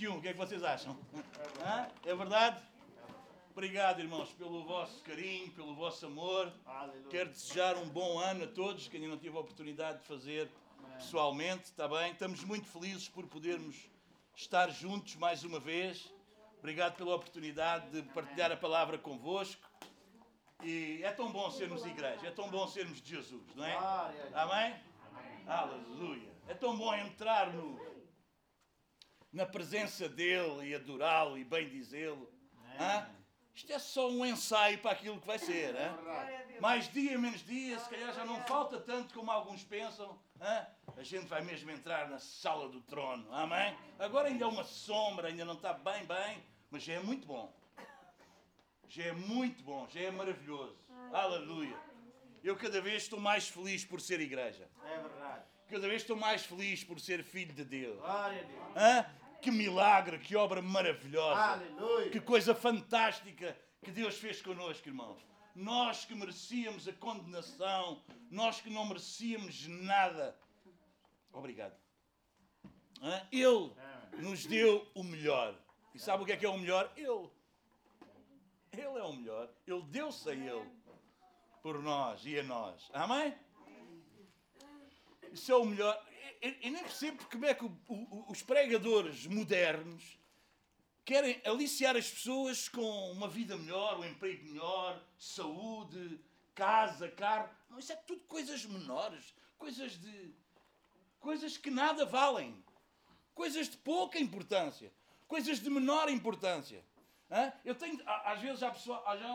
2021. O que é que vocês acham? É verdade? Obrigado, irmãos, pelo vosso carinho, pelo vosso amor. Quero desejar um bom ano a todos, que ainda não tive a oportunidade de fazer pessoalmente, está bem? Estamos muito felizes por podermos estar juntos mais uma vez. Obrigado pela oportunidade de partilhar a palavra convosco. E é tão bom sermos igreja, é tão bom sermos de Jesus, não é? Amém? Aleluia. É tão bom entrar no, na presença dele e adorá-lo e bem dizê-lo. Isto é só um ensaio para aquilo que vai ser. Hein? Mais dia, menos dia, se calhar já não falta tanto como alguns pensam. Hein? A gente vai mesmo entrar na sala do trono. Amém? Agora ainda é uma sombra, ainda não está bem, bem, mas já é muito bom. Já é muito bom, já é maravilhoso. Aleluia. Eu cada vez estou mais feliz por ser igreja. É verdade. Cada vez estou mais feliz por ser filho de Deus. Glória a Deus. Hã? Que milagre, que obra maravilhosa. Aleluia. Que coisa fantástica que Deus fez connosco, irmãos. Nós que merecíamos a condenação, nós que não merecíamos nada. Obrigado. Ele nos deu o melhor. E sabe o que é que é o melhor? Ele. Ele é o melhor. Ele deu-se a Ele por nós e a nós. Amém? Isso é o melhor. Eu, nem percebo como é que o- o- os pregadores modernos querem aliciar as pessoas com uma vida melhor, um emprego melhor, saúde, casa, carro. Isso é tudo coisas menores, coisas de. coisas que nada valem, coisas de pouca importância, coisas de menor importância. Hã? Eu tenho, às vezes há, pessoa, já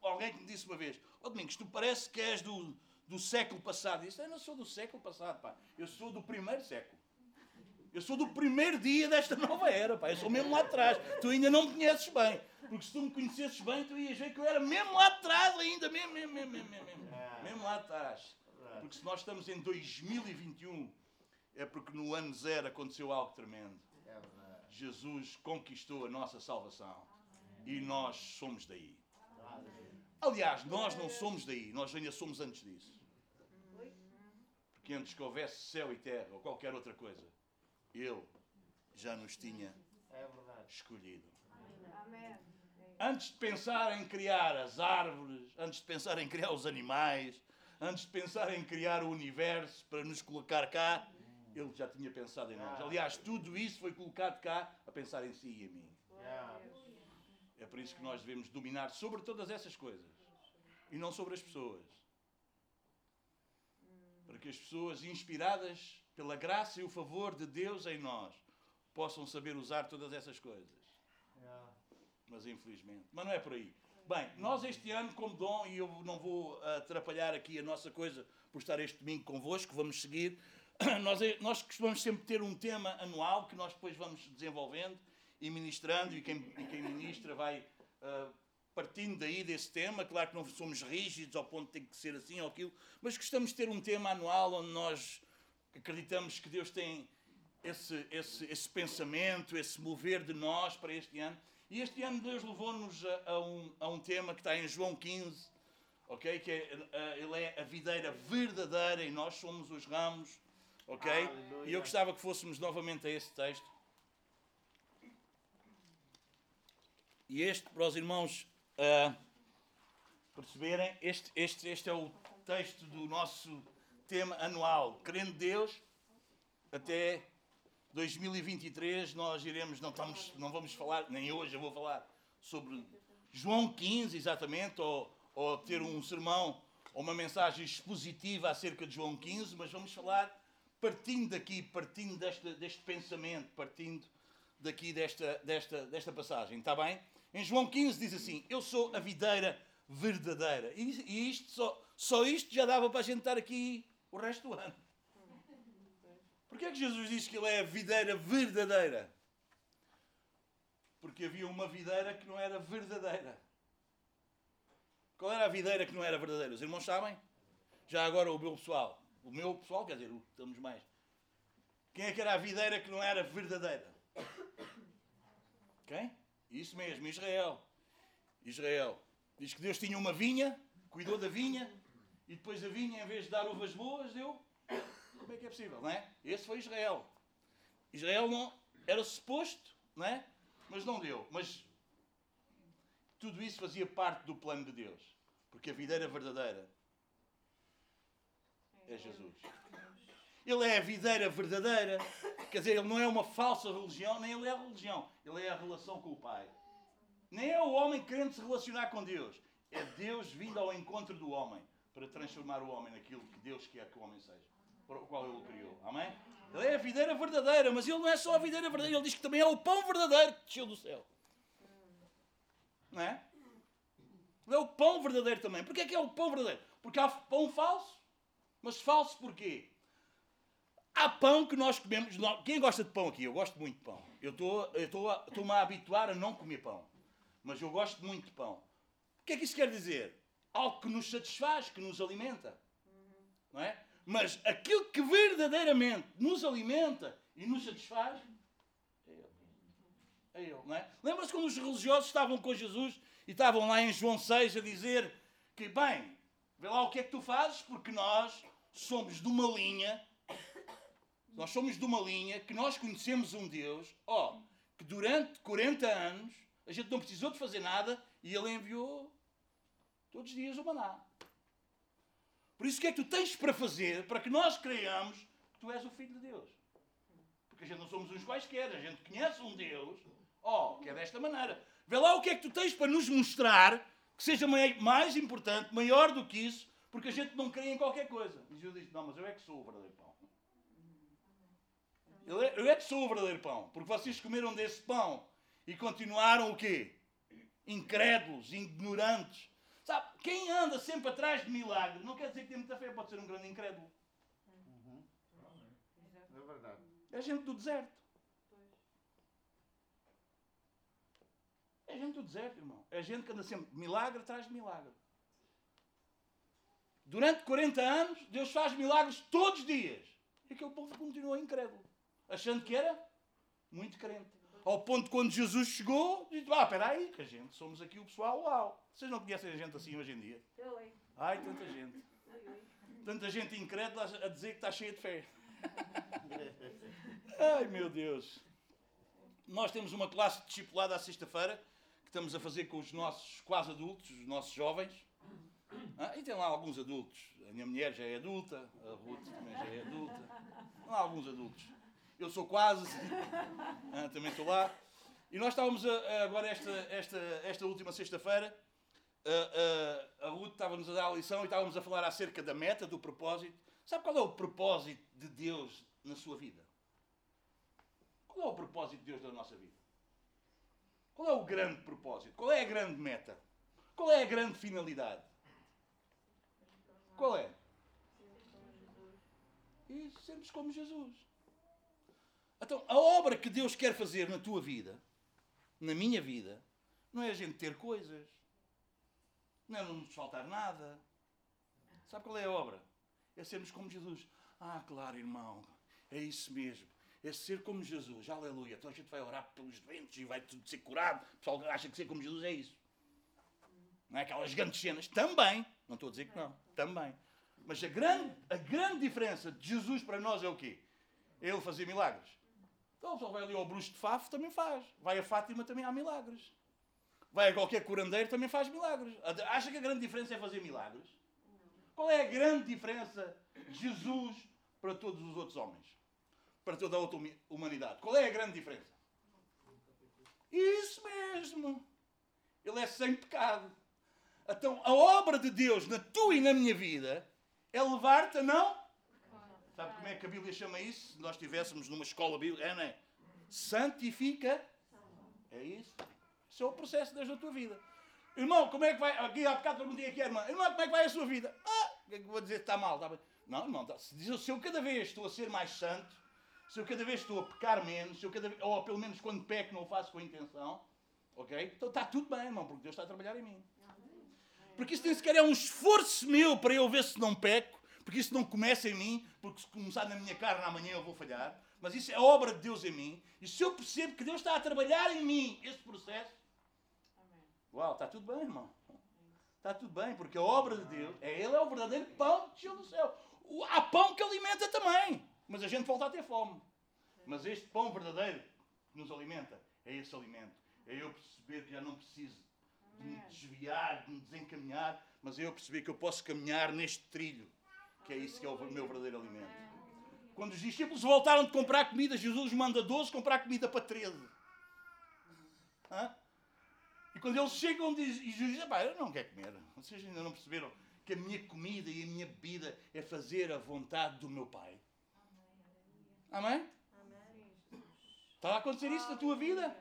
alguém que me disse uma vez: Ó Domingos, tu parece que és do, do século passado. Disse: Eu não sou do século passado, pá. Eu sou do primeiro século. Eu sou do primeiro dia desta nova era, pá. Eu sou mesmo lá atrás. Tu ainda não me conheces bem. Porque se tu me conhecesses bem, tu ias ver que eu era mesmo lá atrás ainda. Mesmo, mesmo, mesmo, mesmo, mesmo. Mesmo, mesmo lá atrás. Porque se nós estamos em 2021, é porque no ano zero aconteceu algo tremendo. É. Jesus conquistou a nossa salvação. E nós somos daí. Aliás, nós não somos daí, nós ainda somos antes disso. Porque antes que houvesse céu e terra ou qualquer outra coisa, Ele já nos tinha É escolhido. Antes de pensar em criar as árvores, antes de pensar em criar os animais, antes de pensar em criar o universo para nos colocar cá, Ele já tinha pensado em nós. Aliás, tudo isso foi colocado cá a pensar em si e em mim. É por isso que nós devemos dominar sobre todas essas coisas e não sobre as pessoas. Para que as pessoas, inspiradas pela graça e o favor de Deus em nós, possam saber usar todas essas coisas. Mas infelizmente. Mas não é por aí. Bem, nós este ano, como dom, e eu não vou atrapalhar aqui a nossa coisa por estar este domingo convosco, vamos seguir. Nós, nós costumamos sempre ter um tema anual que nós depois vamos desenvolvendo e ministrando, e quem, e quem ministra vai ah, partindo daí desse tema. Claro que não somos rígidos ao ponto de ter que ser assim ou aquilo, mas gostamos de ter um tema anual onde nós acreditamos que Deus tem esse, esse, esse pensamento, esse mover de nós para este ano. E este ano Deus levou-nos a, a um, a um tema que está em João 15, ok? Que é, ele é a videira verdadeira e nós somos os ramos, ok? Aleluia. E eu gostava que fôssemos novamente a esse texto. E este, para os irmãos ah, perceberem, este, este, este é o texto do nosso tema anual. Crendo Deus, até 2023 nós iremos, não, estamos, não vamos falar, nem hoje eu vou falar sobre João 15 exatamente, ou, ou ter um sermão ou uma mensagem expositiva acerca de João 15, mas vamos falar partindo daqui, partindo desta, deste pensamento, partindo daqui desta, desta, desta passagem, está bem? Em João 15 diz assim: Eu sou a videira verdadeira. E, isto, só, só isto já dava para a gente estar aqui o resto do ano. Porquê é que Jesus diz que ele é a videira verdadeira? Porque havia uma videira que não era verdadeira. Qual era a videira que não era verdadeira? Os irmãos sabem? Já agora o meu pessoal. O meu pessoal, quer dizer, estamos mais. Quem é que era a videira que não era verdadeira? Quem? Isso mesmo, Israel. Israel. Diz que Deus tinha uma vinha, cuidou da vinha, e depois a vinha, em vez de dar uvas boas, deu. Como é que é possível, não é? Esse foi Israel. Israel não era suposto não é? Mas não deu. Mas tudo isso fazia parte do plano de Deus. Porque a videira verdadeira é Jesus. Ele é a videira verdadeira. Quer dizer, ele não é uma falsa religião, nem ele é a religião. Ele é a relação com o Pai. Nem é o homem querendo se relacionar com Deus. É Deus vindo ao encontro do homem para transformar o homem naquilo que Deus quer que o homem seja, para o qual ele o criou. Amém? Ele é a videira verdadeira, mas ele não é só a videira verdadeira, ele diz que também é o pão verdadeiro que desceu do céu. Não é? Ele é o pão verdadeiro também. Porquê é que é o pão verdadeiro? Porque há pão falso. Mas falso porquê? Há pão que nós comemos. Quem gosta de pão aqui? Eu gosto muito de pão. Eu estou-me a habituar a não comer pão. Mas eu gosto muito de pão. O que é que isso quer dizer? algo que nos satisfaz, que nos alimenta. Não é? Mas aquilo que verdadeiramente nos alimenta e nos satisfaz é Ele. É Ele, não é? Lembra-se quando os religiosos estavam com Jesus e estavam lá em João 6 a dizer que, bem, vê lá o que é que tu fazes, porque nós somos de uma linha, nós somos de uma linha que nós conhecemos um Deus, ó, que durante 40 anos a gente não precisou de fazer nada e Ele enviou Todos os dias o maná. Por isso, o que é que tu tens para fazer para que nós creiamos que tu és o Filho de Deus? Porque a gente não somos uns quaisquer, a gente conhece um Deus, ó, oh, que é desta maneira. Vê lá o que é que tu tens para nos mostrar que seja mais importante, maior do que isso, porque a gente não crê em qualquer coisa. E Jesus disse: Não, mas eu é que sou o verdadeiro pão. Eu é, eu é que sou o verdadeiro pão, porque vocês comeram desse pão e continuaram o quê? Incrédulos, ignorantes, Sabe, quem anda sempre atrás de milagres não quer dizer que tem muita fé, pode ser um grande incrédulo. Uhum. É verdade. É gente do deserto. É gente do deserto, irmão. É gente que anda sempre milagre atrás de milagre. Durante 40 anos, Deus faz milagres todos os dias. E aquele povo continua incrédulo. Achando que era muito crente. Ao ponto de quando Jesus chegou, disse: Ah, espera aí, que a gente somos aqui o pessoal, uau. Vocês não conhecem a gente assim hoje em dia? Ai, tanta gente. Tanta gente incrédula a dizer que está cheia de fé. Ai, meu Deus. Nós temos uma classe discipulada à sexta-feira que estamos a fazer com os nossos quase adultos, os nossos jovens. Ah, e tem lá alguns adultos. A minha mulher já é adulta, a Ruth também já é adulta. Tem lá alguns adultos. Eu sou quase, ah, também estou lá. E nós estávamos a, agora, esta, esta, esta última sexta-feira, a, a, a Ruth estava-nos a dar a lição e estávamos a falar acerca da meta, do propósito. Sabe qual é o propósito de Deus na sua vida? Qual é o propósito de Deus na nossa vida? Qual é o grande propósito? Qual é a grande meta? Qual é a grande finalidade? Qual é? E sermos como Jesus. Então, a obra que Deus quer fazer na tua vida, na minha vida, não é a gente ter coisas, não é não nos faltar nada. Sabe qual é a obra? É sermos como Jesus. Ah, claro, irmão, é isso mesmo. É ser como Jesus. Aleluia. Então a gente vai orar pelos doentes e vai tudo ser curado. O pessoal acha que ser como Jesus é isso. Não é aquelas grandes cenas. Também. Não estou a dizer que não. Também. Mas a grande, a grande diferença de Jesus para nós é o quê? É ele fazer milagres. Então, o vai ali ao Bruxo de Fafo, também faz. Vai a Fátima, também há milagres. Vai a qualquer curandeiro, também faz milagres. Acha que a grande diferença é fazer milagres? Qual é a grande diferença de Jesus para todos os outros homens? Para toda a outra humanidade? Qual é a grande diferença? Isso mesmo. Ele é sem pecado. Então, a obra de Deus na tua e na minha vida é levar-te a não Sabe como é que a Bíblia chama isso? Se nós estivéssemos numa escola bíblica, é, não é? Santifica. É isso. Isso é o processo desde a tua vida. Irmão, como é que vai. Aqui há bocado perguntei aqui, irmã. Irmão, como é que vai a sua vida? Ah, o que é que vou dizer? Está mal. Está. Não, irmão, tá. se eu cada vez estou a ser mais santo, se eu cada vez estou a pecar menos, se eu cada vez, ou pelo menos quando peco não o faço com intenção, ok? Então está tudo bem, irmão, porque Deus está a trabalhar em mim. Porque isso nem sequer é um esforço meu para eu ver se não peco porque isso não começa em mim, porque se começar na minha carne amanhã eu vou falhar, mas isso é obra de Deus em mim, e se eu percebo que Deus está a trabalhar em mim esse processo, Amém. uau, está tudo bem, irmão. Está tudo bem, porque a obra de Deus, é Ele é o verdadeiro pão que do céu. Há pão que alimenta também, mas a gente volta a ter fome. Mas este pão verdadeiro que nos alimenta É esse alimento. É eu perceber que já não preciso de me desviar, de me desencaminhar, mas é eu perceber que eu posso caminhar neste trilho, que é isso que é o meu verdadeiro alimento. Quando os discípulos voltaram de comprar comida, Jesus manda 12 comprar comida para 13. Hã? E quando eles chegam, diz, e Jesus diz: Eu não quero comer. Vocês ainda não perceberam que a minha comida e a minha bebida é fazer a vontade do meu Pai. Amém? Está a acontecer isso na tua vida?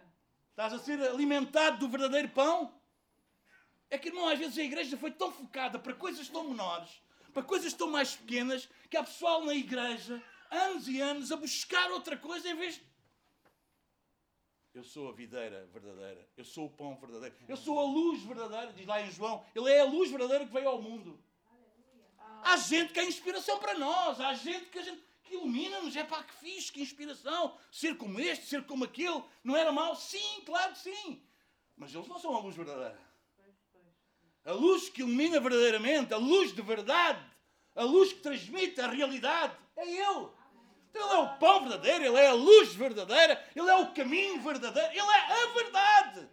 Estás a ser alimentado do verdadeiro pão? É que, irmão, às vezes a igreja foi tão focada para coisas tão menores, para coisas tão mais pequenas, que há pessoal na igreja, anos e anos, a buscar outra coisa em vez de. Eu sou a videira verdadeira, eu sou o pão verdadeiro, eu sou a luz verdadeira, diz lá em João, ele é a luz verdadeira que veio ao mundo. Há gente que é inspiração para nós, há gente que que ilumina-nos, é pá, que fixe, que inspiração, ser como este, ser como aquele, não era mau? Sim, claro que sim, mas eles não são a luz verdadeira. A luz que ilumina verdadeiramente, a luz de verdade, a luz que transmite a realidade, é Ele. Então, ele é o pão verdadeiro, Ele é a luz verdadeira, Ele é o caminho verdadeiro, Ele é a verdade.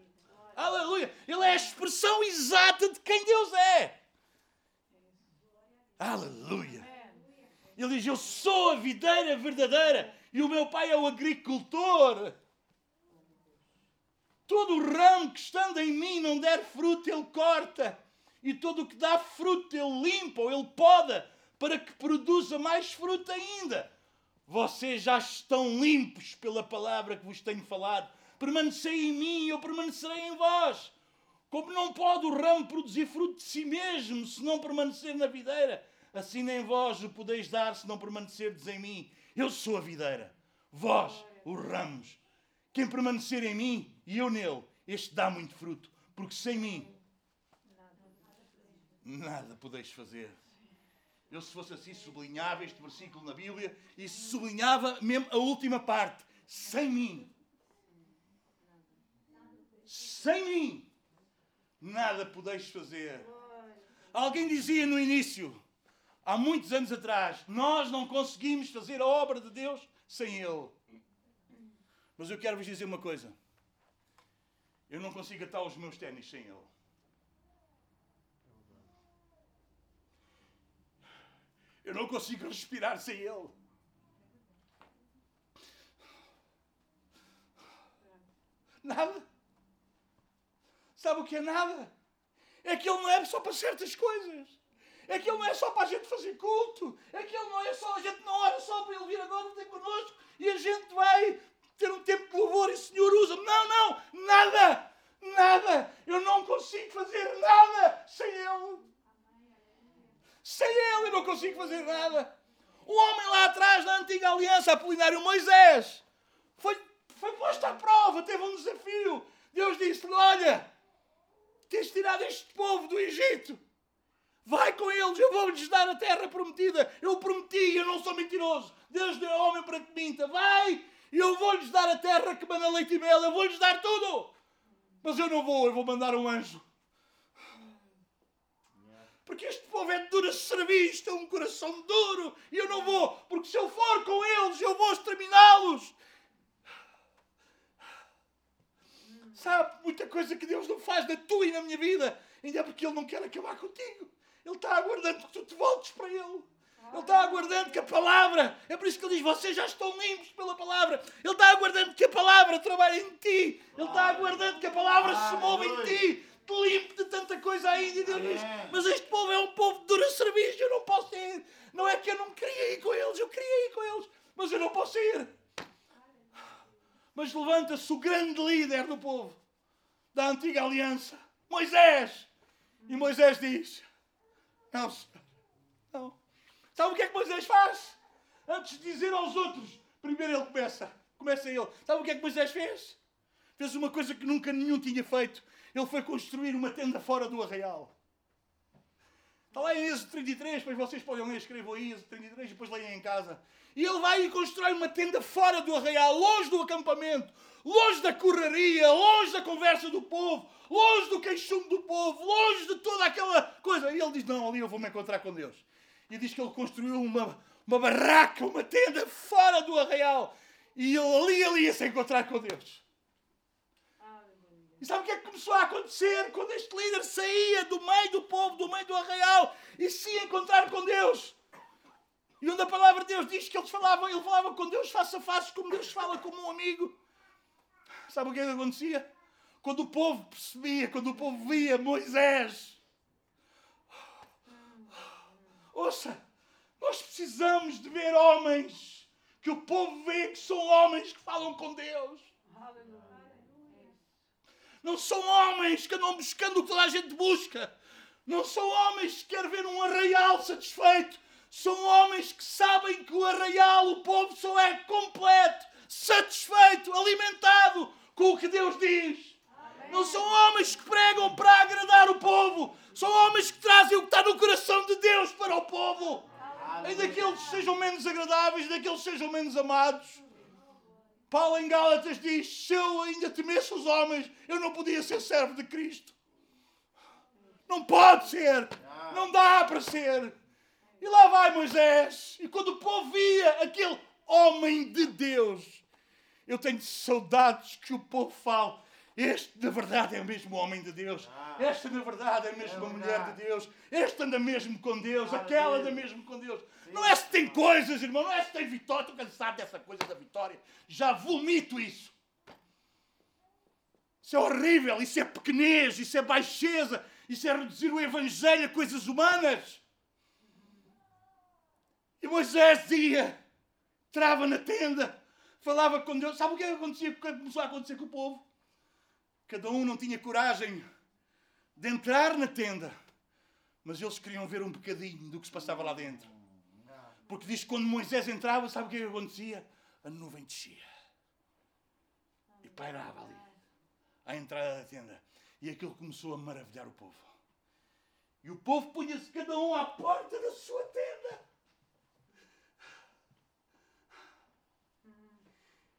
Aleluia. Ele é a expressão exata de quem Deus é. Aleluia. Ele diz: Eu sou a videira verdadeira e o meu pai é o agricultor. Todo o ramo que estando em mim não der fruto, ele corta. E todo o que dá fruto, ele limpa ou ele poda, para que produza mais fruto ainda. Vocês já estão limpos pela palavra que vos tenho falado. Permanecei em mim e eu permanecerei em vós. Como não pode o ramo produzir fruto de si mesmo se não permanecer na videira, assim nem vós o podeis dar se não permanecerdes em mim. Eu sou a videira, vós, os ramos. Quem permanecer em mim e eu nele, este dá muito fruto, porque sem mim nada podeis fazer. Eu, se fosse assim, sublinhava este versículo na Bíblia e sublinhava mesmo a última parte: sem mim. Sem mim, nada podeis fazer. Alguém dizia no início: há muitos anos atrás, nós não conseguimos fazer a obra de Deus sem Ele. Mas eu quero vos dizer uma coisa: eu não consigo atar os meus ténis sem Ele. Eu não consigo respirar sem Ele. Nada. Sabe o que é nada? É que Ele não é só para certas coisas. É que Ele não é só para a gente fazer culto. É que Ele não é só, a gente não ora só para Ele vir agora ter connosco e a gente vai ter um tempo de louvor e o Senhor usa. Não, não, nada, nada. Eu não consigo fazer nada sem Ele. Sem Ele eu não consigo fazer nada. O homem lá atrás, na antiga aliança, Apolinário Moisés, foi, foi posto à prova, teve um desafio. Deus disse-lhe: Olha, tens tirado este povo do Egito. Vai com eles, eu vou-lhes dar a terra prometida. Eu prometi, eu não sou mentiroso. Deus deu homem para que minta. Vai, eu vou-lhes dar a terra que manda leite e mel. Eu vou-lhes dar tudo. Mas eu não vou, eu vou mandar um anjo. Porque este povo é de dura serviço, tem um coração duro. E eu não vou, porque se eu for com eles, eu vou exterminá-los. Sabe, muita coisa que Deus não faz na tua e na minha vida, ainda é porque Ele não quer acabar contigo. Ele está aguardando que tu te voltes para Ele. Ele está aguardando que a palavra, é por isso que ele diz: vocês já estão limpos pela palavra. Ele está aguardando que a palavra trabalhe em ti. Ele está aguardando que a palavra se mova em ti. Te limpe de tanta coisa ainda. E Deus diz: mas este povo é um povo de dura serviço. Eu não posso ir. Não é que eu não queria ir com eles, eu queria ir com eles, mas eu não posso ir. Mas levanta-se o grande líder do povo, da antiga aliança, Moisés. E Moisés diz: não, senhor. Não. Sabe o que é que Moisés faz? Antes de dizer aos outros, primeiro ele começa. Começa ele. Sabe o que é que Moisés fez? Fez uma coisa que nunca nenhum tinha feito. Ele foi construir uma tenda fora do arraial. Está lá em Êxodo 33, depois vocês podem ler, escrevam aí Êxodo 33 e depois leiam em casa. E ele vai e constrói uma tenda fora do arraial, longe do acampamento, longe da correria, longe da conversa do povo, longe do queixume do povo, longe de toda aquela coisa. E ele diz: Não, ali eu vou me encontrar com Deus. E diz que ele construiu uma, uma barraca, uma tenda fora do arraial. E ele ali ele ia se encontrar com Deus. E sabe o que é que começou a acontecer? Quando este líder saía do meio do povo, do meio do arraial, e se ia encontrar com Deus. E onde a palavra de Deus diz que eles falavam, ele falava com Deus face a face, como Deus fala como um amigo. Sabe o que é que acontecia? Quando o povo percebia, quando o povo via Moisés. Ouça, nós precisamos de ver homens que o povo vê que são homens que falam com Deus. Não são homens que andam buscando o que toda a gente busca. Não são homens que querem ver um arraial satisfeito. São homens que sabem que o arraial, o povo, só é completo, satisfeito, alimentado com o que Deus diz. Não são homens que pregam para agradar o povo. São homens que trazem o que está no coração de Deus para o povo. Ainda que eles sejam menos agradáveis, ainda que eles sejam menos amados. Paulo em Gálatas diz: Se eu ainda temesse os homens, eu não podia ser servo de Cristo. Não pode ser. Não dá para ser. E lá vai Moisés. E quando o povo via aquele homem de Deus, eu tenho saudades que o povo fale. Este, na verdade, é mesmo homem de Deus. Esta, na verdade, é mesmo é uma mulher de Deus. Este anda mesmo com Deus. Aquela anda mesmo com Deus. Sim. Não é se tem coisas, irmão. Não é se tem vitória. Estou cansado dessa coisa da vitória. Já vomito isso. Isso é horrível. Isso é pequenez. Isso é baixeza. Isso é reduzir o Evangelho a coisas humanas. E Moisés ia, trava na tenda, falava com Deus. Sabe o que acontecia? O que começou a acontecer com o povo? Cada um não tinha coragem de entrar na tenda, mas eles queriam ver um bocadinho do que se passava lá dentro. Porque diz que quando Moisés entrava, sabe o que acontecia? A nuvem descia e pairava ali, à entrada da tenda. E aquilo começou a maravilhar o povo. E o povo punha-se cada um à porta da sua tenda.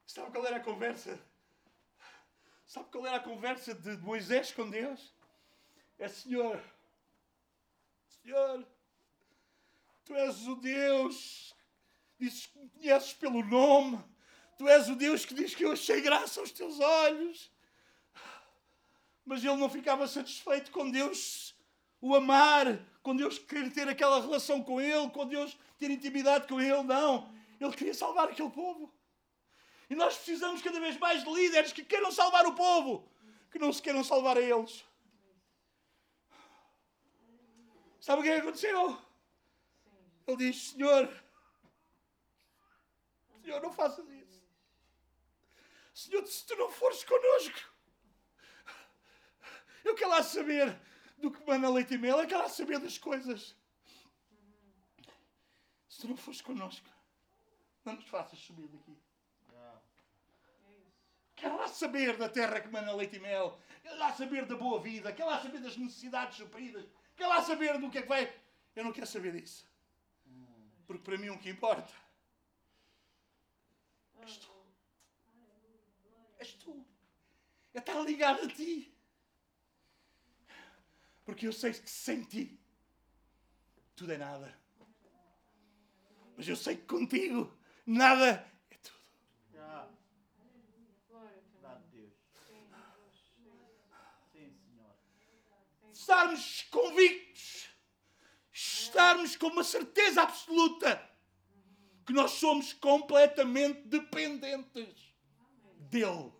Sabe qual era a conversa? Sabe qual era a conversa de Moisés com Deus? É Senhor, Senhor, Tu és o Deus, dizes que me conheces pelo nome, Tu és o Deus que diz que eu achei graça aos Teus olhos. Mas ele não ficava satisfeito com Deus o amar, com Deus querer ter aquela relação com Ele, com Deus ter intimidade com Ele, não. Ele queria salvar aquele povo. E nós precisamos cada vez mais de líderes que queiram salvar o povo, que não se queiram salvar a eles. Sabe o que aconteceu? Ele diz: Senhor, Senhor, não faças isso. Senhor, se tu não fores connosco, eu quero lá saber do que manda leite e mel, eu quero lá saber das coisas. Se tu não fores connosco, não nos faças subir daqui. Quer lá saber da terra que manda leite e mel. Quer lá saber da boa vida. Quer lá saber das necessidades supridas. Quer lá saber do que é que vai. Eu não quero saber disso. Porque para mim o que importa és tu. És tu. É estar ligado a ti. Porque eu sei que sem ti tudo é nada. Mas eu sei que contigo nada estarmos convictos, estarmos com uma certeza absoluta que nós somos completamente dependentes dele.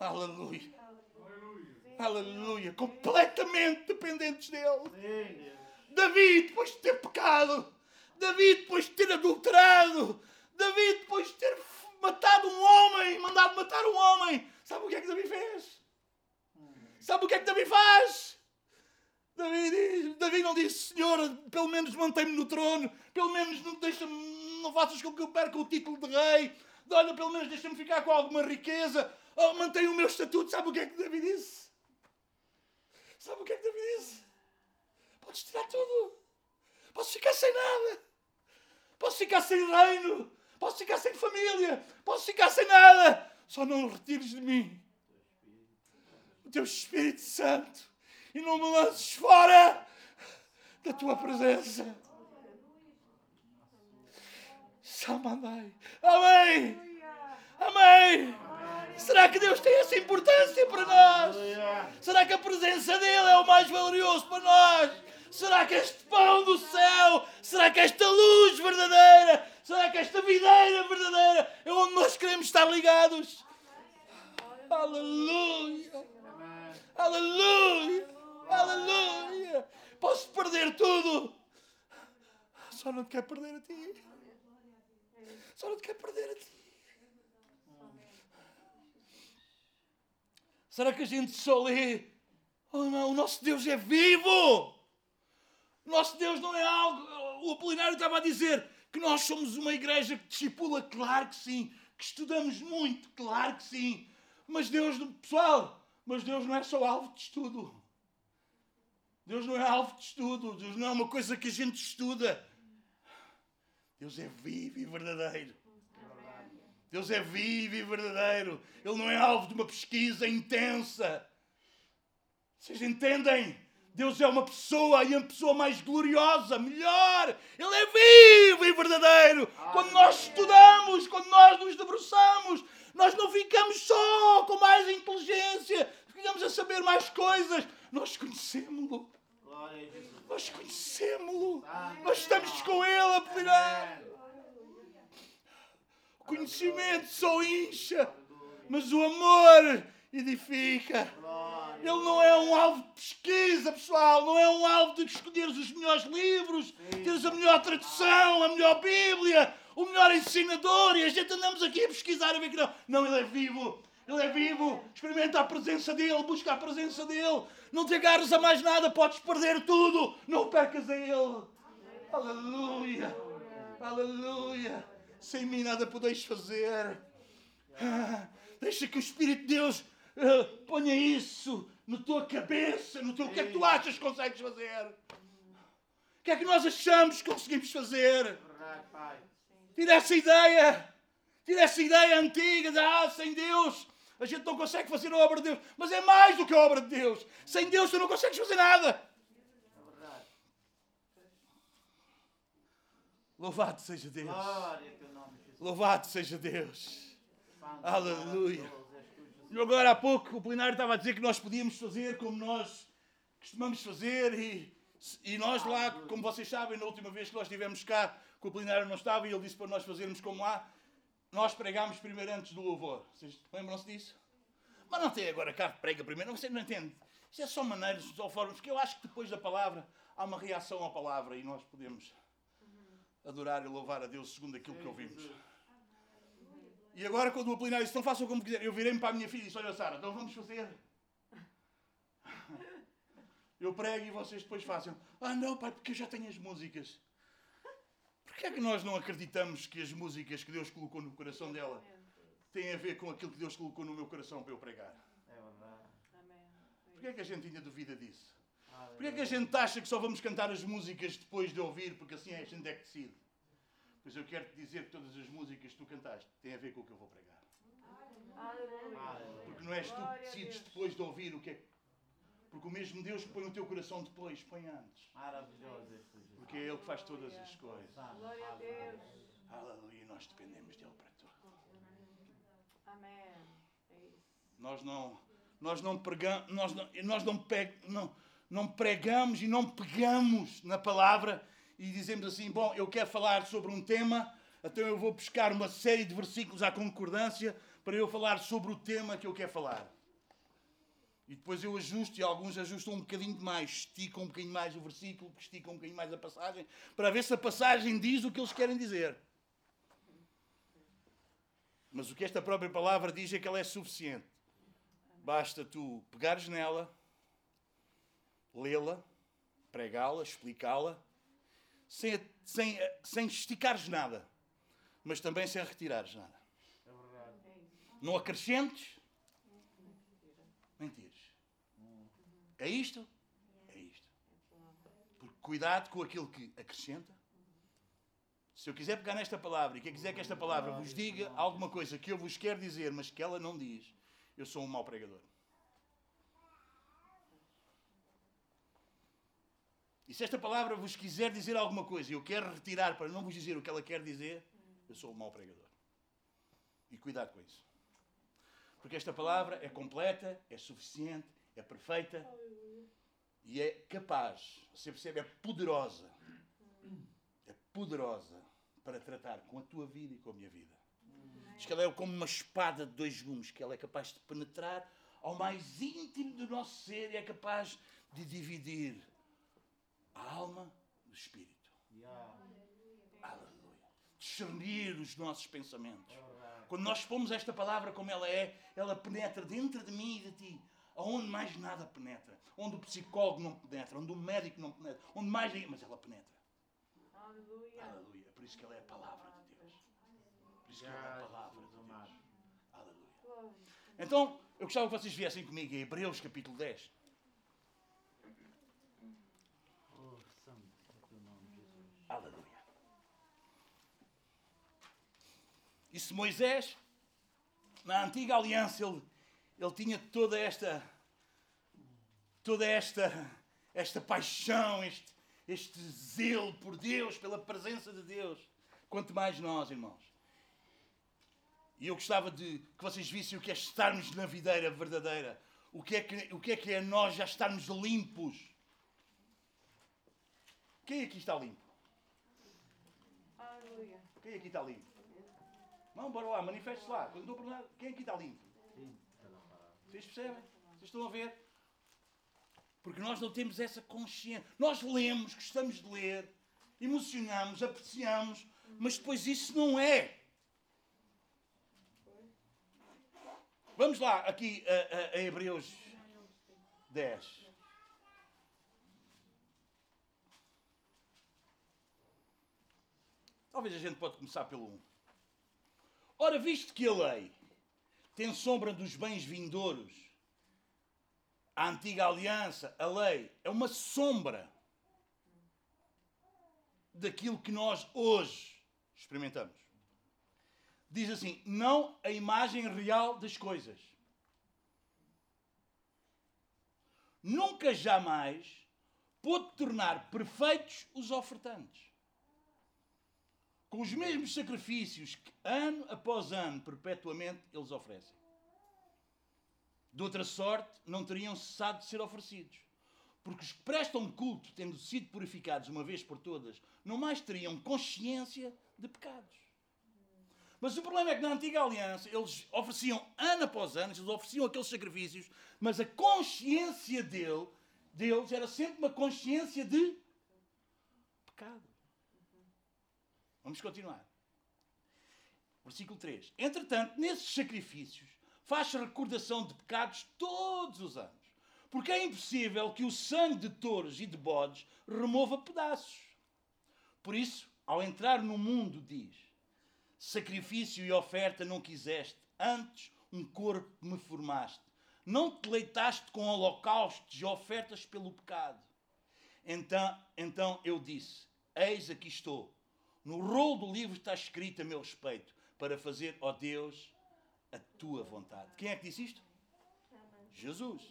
Aleluia. Aleluia. Completamente dependentes dele. Davi, depois de ter pecado, Davi, depois de ter adulterado, Davi, depois de ter matado um homem, mandado matar um homem, sabe o que é que Davi fez? Sabe o que é que Davi faz? Davi, diz, Davi não disse, Senhor, pelo menos mantém-me no trono, pelo menos não, deixa não faças com que eu perca o título de rei, olha, pelo menos deixa-me ficar com alguma riqueza, oh, mantém o meu estatuto. Sabe o que é que Davi disse? Sabe o que é que Davi disse? Podes tirar tudo, posso ficar sem nada, posso ficar sem reino, posso ficar sem família, posso ficar sem nada, só não retires de mim. O teu Espírito Santo e não me lances fora da tua presença. Samandai. Amém. Amém. Será que Deus tem essa importância para nós? Será que a presença dele é o mais valioso para nós? Será que este pão do céu, será que esta luz verdadeira, será que esta videira verdadeira é onde nós queremos estar ligados? Aleluia! Aleluia! Aleluia! Posso perder tudo, só não te quero perder a ti. Só não te quero perder a ti. Será que a gente só lê? Oh não, o nosso Deus é vivo! O nosso Deus não é algo. O Apolinário estava a dizer que nós somos uma igreja que discipula, claro que sim. Que estudamos muito, claro que sim. Mas Deus, pessoal, mas Deus não é só alvo de estudo. Deus não é alvo de estudo. Deus não é uma coisa que a gente estuda. Deus é vivo e verdadeiro. Deus é vivo e verdadeiro. Ele não é alvo de uma pesquisa intensa. Vocês entendem? Deus é uma pessoa e a pessoa mais gloriosa, melhor. Ele é vivo e verdadeiro. Quando nós estudamos, quando nós nos debruçamos, nós não ficamos só com mais inteligência, ficamos a saber mais coisas. Nós conhecemos-lo. Nós conhecemos-lo. Nós estamos com Ele a pedir. O conhecimento só incha, mas o amor edifica. Ele não é um alvo de pesquisa, pessoal. Não é um alvo de escolheres os melhores livros, teres a melhor tradução, a melhor Bíblia, o melhor ensinador. E a gente andamos aqui a pesquisar a ver que não. Não, ele é vivo. Ele é vivo. Experimenta a presença dele, busca a presença dele. Não te agarres a mais nada, podes perder tudo. Não percas a ele. Aleluia. Aleluia. Sem mim nada podeis fazer. Ah, deixa que o Espírito de Deus ah, ponha isso na tua cabeça, no teu. O que é que tu achas que consegues fazer? O que é que nós achamos que conseguimos fazer? Tira essa ideia. Tira essa ideia antiga de ah, sem Deus a gente não consegue fazer a obra de Deus. Mas é mais do que a obra de Deus. Sem Deus tu não consegues fazer nada. Louvado seja Deus. Louvado seja Deus. Aleluia. E agora há pouco o plenário estava a dizer que nós podíamos fazer como nós costumamos fazer e, e nós lá, como vocês sabem, na última vez que nós estivemos cá, que o plenário não estava e ele disse para nós fazermos como lá, nós pregámos primeiro antes do louvor. Vocês lembram-se disso? Mas não tem agora cá prega primeiro. Você não entende. Isto é só maneiras, só formas. Porque eu acho que depois da palavra há uma reação à palavra e nós podemos adorar e louvar a Deus segundo aquilo que ouvimos. E agora, quando o aplinar disse, não façam como quiser, eu virei-me para a minha filha e disse: Olha, Sara, então vamos fazer. Eu prego e vocês depois façam. Ah, não, pai, porque eu já tenho as músicas. Porquê é que nós não acreditamos que as músicas que Deus colocou no coração dela têm a ver com aquilo que Deus colocou no meu coração para eu pregar? É verdade. Porquê é que a gente ainda duvida disso? Porquê é que a gente acha que só vamos cantar as músicas depois de ouvir, porque assim a gente é que decide? Pois eu quero te dizer que todas as músicas que tu cantaste têm a ver com o que eu vou pregar. Porque não és tu que decides depois de ouvir o que é Porque o mesmo Deus que põe no teu coração depois, põe antes. Maravilhoso Porque é Ele que faz todas as coisas. Glória a Deus. Aleluia, nós dependemos dele para tudo. Amém. É isso. Nós não, nós não pregamos, nós não, nós não, pe, não, não pregamos e não pegamos na palavra e dizemos assim: bom, eu quero falar sobre um tema, então eu vou buscar uma série de versículos à concordância para eu falar sobre o tema que eu quero falar. E depois eu ajusto, e alguns ajustam um bocadinho mais, esticam um bocadinho mais o versículo, esticam um bocadinho mais a passagem, para ver se a passagem diz o que eles querem dizer. Mas o que esta própria palavra diz é que ela é suficiente. Basta tu pegares nela, lê-la, pregá-la, explicá-la, sem, sem, sem esticares nada, mas também sem retirares nada. É. Não acrescentes, nem tires. É isto? É isto. Porque cuidado com aquilo que acrescenta. Se eu quiser pegar nesta palavra e quem quiser que esta palavra vos diga alguma coisa que eu vos quero dizer, mas que ela não diz, eu sou um mau pregador. E se esta palavra vos quiser dizer alguma coisa e eu quero retirar para não vos dizer o que ela quer dizer, eu sou um mau pregador. E cuidado com isso. Porque esta palavra é completa, é suficiente, é perfeita e é capaz, você percebe, é poderosa. É poderosa para tratar com a tua vida e com a minha vida. Diz que ela é como uma espada de dois gumes, que ela é capaz de penetrar ao mais íntimo do nosso ser e é capaz de dividir a alma do espírito. Yeah. Aleluia. Discernir os nossos pensamentos. Quando nós pomos esta palavra como ela é, ela penetra dentro de mim e de ti, aonde mais nada penetra, onde o psicólogo não penetra, onde o médico não penetra, onde mais ninguém, mas ela penetra. Aleluia. Aleluia. Por isso que ela é a palavra de Deus. Por isso que ela é a palavra de. Deus. Aleluia. Então, eu gostava que vocês viessem comigo em Hebreus capítulo 10. Oh, santo é o teu nome, Jesus. Aleluia. E se Moisés, na antiga aliança, ele, ele tinha toda esta, toda esta, esta paixão, este, este zelo por Deus, pela presença de Deus, quanto mais nós, irmãos. E eu gostava de que vocês vissem o que é estarmos na videira verdadeira. O que é que, o que, é, que é nós já estarmos limpos. Quem aqui está limpo? Aleluia. Quem aqui está limpo? Não, bora lá, manifeste lá. Quando estou a perguntar, quem aqui está limpo? Sim, está na palavra. Vocês percebem? Vocês estão a ver? Porque nós não temos essa consciência. Nós lemos, gostamos de ler, emocionamos, apreciamos, mas depois isso não é. Vamos lá, aqui a, a- a Hebreus 10. Talvez a gente pode começar pelo 1. Ora, visto que a lei tem sombra dos bens vindouros, a antiga aliança, a lei, é uma sombra daquilo que nós hoje experimentamos. Diz assim: não a imagem real das coisas. Nunca jamais pôde tornar perfeitos os ofertantes. Com os mesmos sacrifícios que ano após ano, perpetuamente, eles oferecem. De outra sorte, não teriam cessado de ser oferecidos. Porque os que prestam culto, tendo sido purificados uma vez por todas, não mais teriam consciência de pecados. Mas o problema é que na antiga aliança eles ofereciam ano após ano, eles ofereciam aqueles sacrifícios, mas a consciência dele, deles era sempre uma consciência de pecado. Vamos continuar. Versículo 3. Entretanto, nesses sacrifícios, faz recordação de pecados todos os anos. Porque é impossível que o sangue de touros e de bodes remova pedaços. Por isso, ao entrar no mundo, diz: Sacrifício e oferta não quiseste, antes um corpo me formaste. Não te leitaste com holocaustos e ofertas pelo pecado. Então, então eu disse: Eis aqui estou. No rolo do livro está escrito a meu respeito, para fazer, ó Deus, a tua vontade. Quem é que disse isto? Jesus.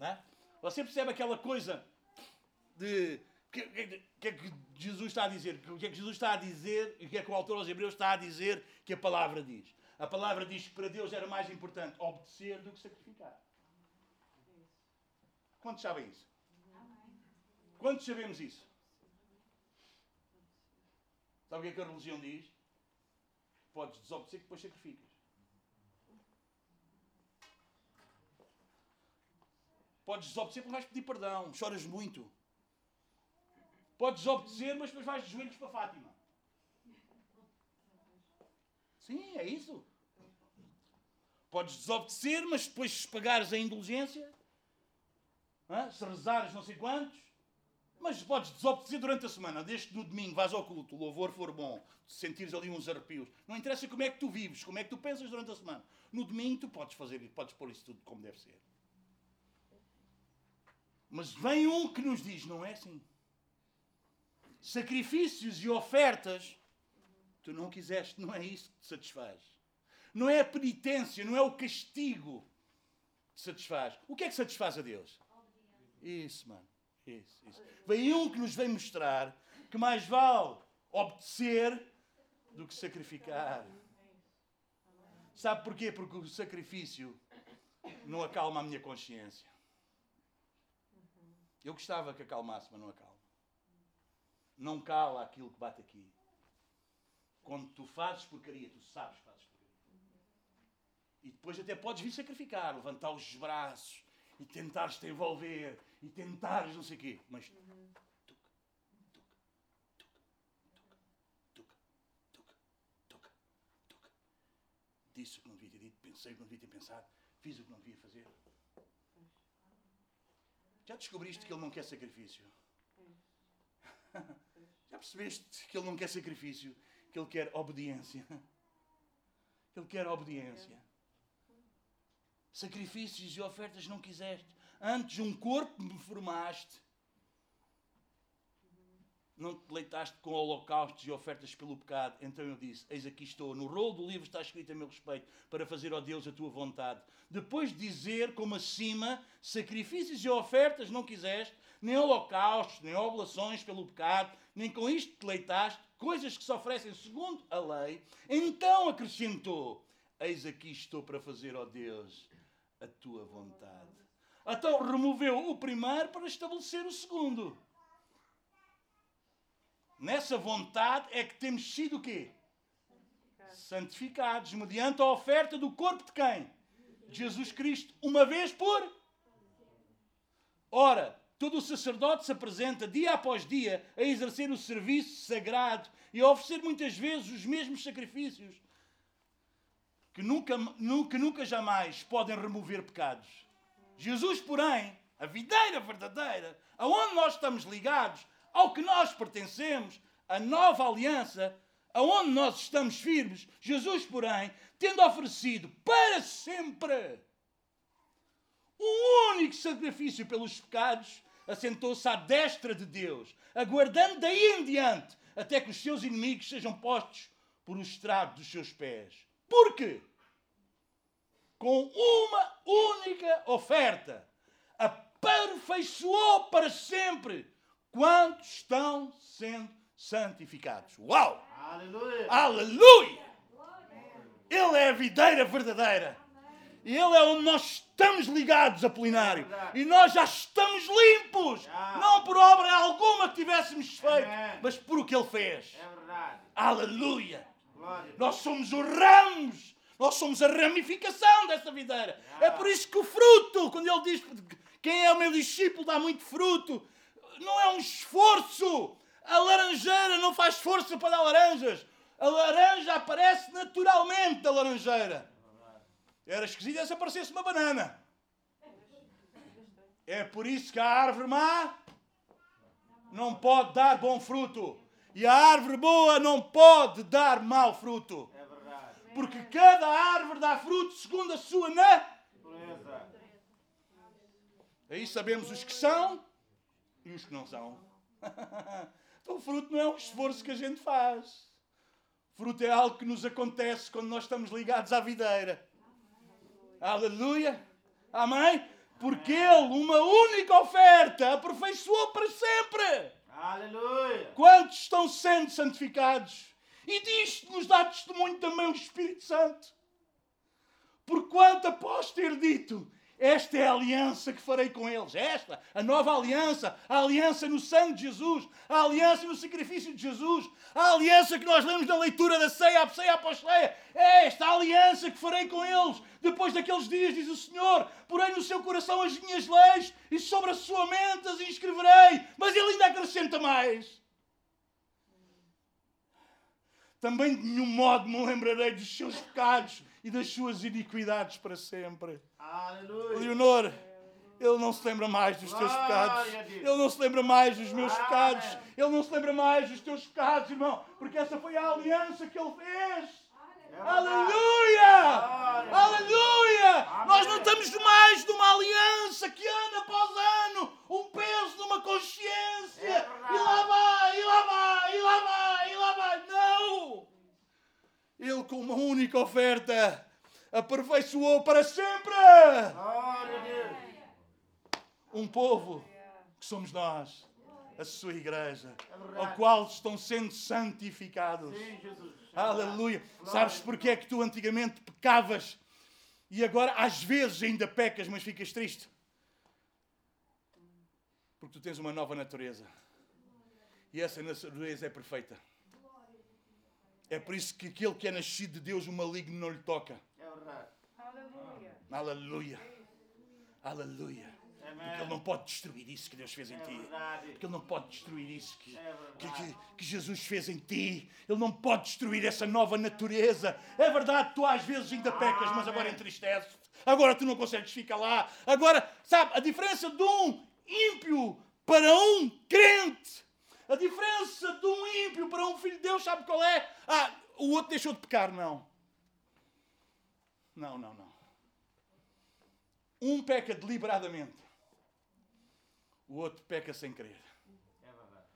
É? Você percebe aquela coisa de. O que, que- que é que Jesus está a dizer? O que é que Jesus está a dizer e o que é que o autor aos Hebreus está a dizer que a palavra diz? A palavra diz que para Deus era mais importante obedecer do que sacrificar. Quantos sabem isso? Quantos sabemos isso? Sabe o que é que a religião diz? Podes desobedecer que depois sacrificas. Podes desobedecer porque vais pedir perdão, choras muito. Podes desobedecer, mas depois vais de joelhos para Fátima. Sim, é isso. Podes desobedecer, mas depois se pagares a indulgência, se rezares não sei quantos, mas podes desobedecer durante a semana, desde que no domingo vais ao culto, o louvor for bom, sentires ali uns arrepios. Não interessa como é que tu vives, como é que tu pensas durante a semana. No domingo tu podes fazer, podes pôr isso tudo como deve ser. Mas vem um que nos diz, não é assim. Sacrifícios e ofertas, tu não quiseste, não é isso que te satisfaz. Não é a penitência, não é o castigo que te satisfaz. O que é que satisfaz a Deus? Isso, mano. Isso, isso. Vem um que nos vem mostrar que mais vale obedecer do que sacrificar. Sabe porquê? Porque o sacrifício não acalma a minha consciência. Eu gostava que acalmasse, mas não acalma. Não cala aquilo que bate aqui. Quando tu fazes porcaria, tu sabes que fazes porcaria. E depois até podes vir sacrificar, levantar os braços e tentares te envolver e tentares não sei o quê. Mas tuca, tuca, tuca, tuca, tuca, tuca, tuca. Disse o que não devia ter dito, pensei o que não devia ter pensado, fiz o que não devia fazer. Já descobriste que ele não quer sacrifício? Já percebeste que ele não quer sacrifício? Que ele quer obediência? Que ele quer obediência. Sacrifícios e ofertas não quiseste. Antes um corpo me formaste. Não te deleitaste com holocaustos e ofertas pelo pecado. Então eu disse: Eis aqui estou. No rolo do livro está escrito a meu respeito, para fazer, ó Deus, a tua vontade. Depois de dizer, como acima, sacrifícios e ofertas não quiseste, nem holocaustos, nem oblações pelo pecado, nem com isto te deleitaste, coisas que se oferecem segundo a lei. Então acrescentou: Eis aqui estou para fazer, ó Deus, a tua vontade. Então removeu o primeiro para estabelecer o segundo. Nessa vontade é que temos sido o quê? Santificados, mediante a oferta do corpo de quem? Jesus Cristo, uma vez por. Ora, todo o sacerdote se apresenta dia após dia a exercer o serviço sagrado e a oferecer muitas vezes os mesmos sacrifícios que nunca, nunca, nunca jamais podem remover pecados. Jesus, porém, a videira verdadeira, aonde nós estamos ligados, ao que nós pertencemos, a nova aliança, aonde nós estamos firmes, Jesus, porém, tendo oferecido para sempre o único sacrifício pelos pecados, assentou-se à destra de Deus, aguardando daí em diante até que os seus inimigos sejam postos por o estrado dos seus pés. Por quê? Com uma única oferta, aperfeiçoou para sempre quantos estão sendo santificados. Uau! Aleluia! Aleluia! Ele é a videira verdadeira. E Ele é onde nós estamos ligados, Apolinário. E nós já estamos limpos. Não por obra alguma que tivéssemos feito, Amém. mas por o que Ele fez. É verdade. Aleluia! Glória. Nós somos os ramos. Nós somos a ramificação dessa videira. É por isso que o fruto, quando ele diz quem é o meu discípulo dá muito fruto, não é um esforço. A laranjeira não faz força para dar laranjas. A laranja aparece naturalmente da laranjeira. Era esquisito se aparecesse uma banana. É por isso que a árvore má não pode dar bom fruto. E a árvore boa não pode dar mau fruto. Porque cada árvore dá fruto segundo a sua Pureza. Aí sabemos os que são e os que não são. Então o fruto não é um esforço que a gente faz. Fruto é algo que nos acontece quando nós estamos ligados à videira. Aleluia. Amém? Porque Ele, uma única oferta, aperfeiçoou para sempre. Aleluia. Quantos estão sendo santificados? E disto nos dá testemunho também o Espírito Santo. Porquanto, após ter dito, esta é a aliança que farei com eles. Esta, a nova aliança, a aliança no sangue de Jesus, a aliança no sacrifício de Jesus, a aliança que nós lemos na leitura da ceia, a ceia após ceia. É esta a aliança que farei com eles. Depois daqueles dias, diz o Senhor, porém no seu coração as minhas leis e sobre a sua mente as inscreverei. Mas ele ainda acrescenta mais. Também de nenhum modo me lembrarei dos seus pecados e das suas iniquidades para sempre. Aleluia. Leonor, ele não se lembra mais dos teus pecados. Ele não se lembra mais dos meus pecados. Ele não se lembra mais dos teus pecados, irmão. Porque essa foi a aliança que ele fez. Aleluia! Aleluia! Amém. Nós não estamos mais numa aliança que ano após ano, um peso numa consciência. É e lá vai, e lá vai, e lá vai, e lá vai. Não! Ele com uma única oferta aperfeiçoou para sempre um povo que somos nós, a sua igreja, É ao qual estão sendo santificados. Sim, Jesus. Aleluia. Sabes porque é que tu antigamente pecavas e agora às vezes ainda pecas, mas ficas triste? Porque tu tens uma nova natureza. E essa natureza é perfeita. É por isso que aquele que é nascido de Deus, o maligno não lhe toca. É verdade. Aleluia. Aleluia. Aleluia. Porque Ele não pode destruir isso que Deus fez em É ti. verdade. Porque Ele não pode destruir isso que, É que, que- que Jesus fez em ti. Ele não pode destruir essa nova natureza. É verdade, tu às vezes ainda pecas, mas agora entristeces. Agora tu não consegues ficar lá. Agora, sabe, a diferença de um ímpio para um crente. A diferença de um ímpio para um filho de Deus, sabe qual é? Ah, o outro deixou de pecar, não. Não, não, não. Um peca deliberadamente. O outro peca sem querer. É verdade.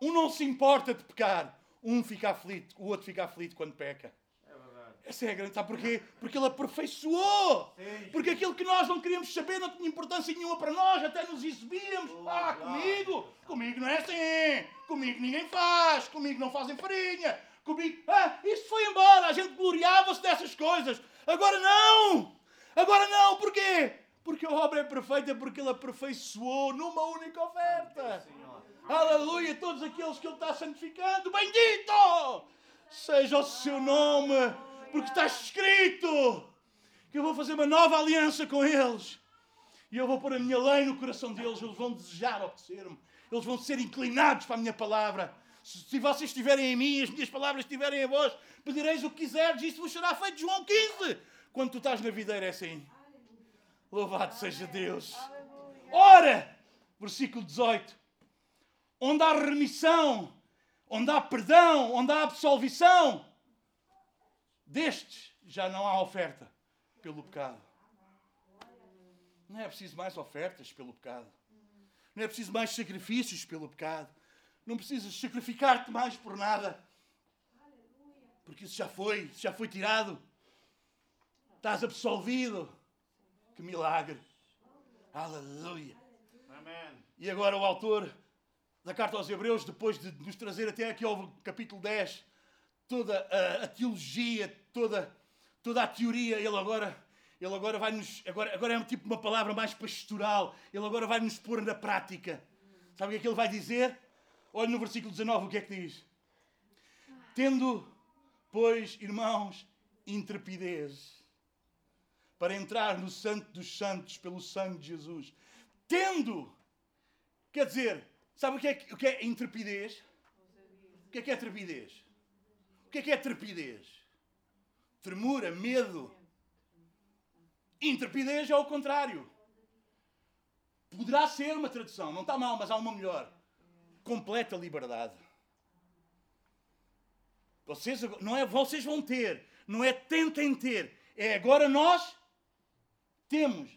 Um não se importa de pecar. Um fica aflito, o outro fica aflito quando peca. É verdade. Essa é a grande. Sabe porquê? Porque ele aperfeiçoou. Sim. Porque aquilo que nós não queríamos saber não tinha importância nenhuma para nós, até nos exibíamos. Oh, Ah, comigo! Comigo não é assim! Comigo ninguém faz! Comigo não fazem farinha! Comigo. Ah, isso foi embora! A gente gloriava-se dessas coisas! Agora não! Agora não! Porquê? Porque a obra é perfeita, porque ele aperfeiçoou numa única oferta! Aleluia! Todos aqueles que Ele está santificando, bendito seja o seu nome, porque está escrito que eu vou fazer uma nova aliança com eles e eu vou pôr a minha lei no coração deles. Eles vão desejar obedecer-me, eles vão ser inclinados para a minha palavra. Se vocês estiverem em mim e as minhas palavras estiverem em vós, pedireis o que quiserdes, e isso vos será feito. João 15. Quando tu estás na videira é assim. Louvado seja Deus. Ora, versículo 18 onde há remissão, onde há perdão, onde há absolvição, destes já não há oferta pelo pecado. Não é preciso mais ofertas pelo pecado. Não é preciso mais sacrifícios pelo pecado. Não precisas sacrificar-te mais por nada. Porque isso já foi, isso já foi tirado. Estás absolvido. Que milagre. Aleluia. Amém. E agora o autor da carta aos Hebreus, depois de nos trazer até aqui ao capítulo 10, toda a, a teologia, toda, toda a teoria, ele agora, ele agora vai nos. Agora, agora é um tipo uma palavra mais pastoral. Ele agora vai nos pôr na prática. Sabe o que é que ele vai dizer? Olha no versículo 19 o que é que diz. Tendo, pois, irmãos, intrepidez para entrar no Santo dos Santos pelo sangue de Jesus. Tendo, quer dizer, sabe o que é, o que é intrepidez? O que é que é trepidez? O que é que é trepidez? Tremura, medo. Intrepidez é o contrário. Poderá ser uma tradução, não está mal, mas há uma melhor. Completa liberdade. Vocês, não é vocês vão ter, não é tentem ter, é agora nós temos,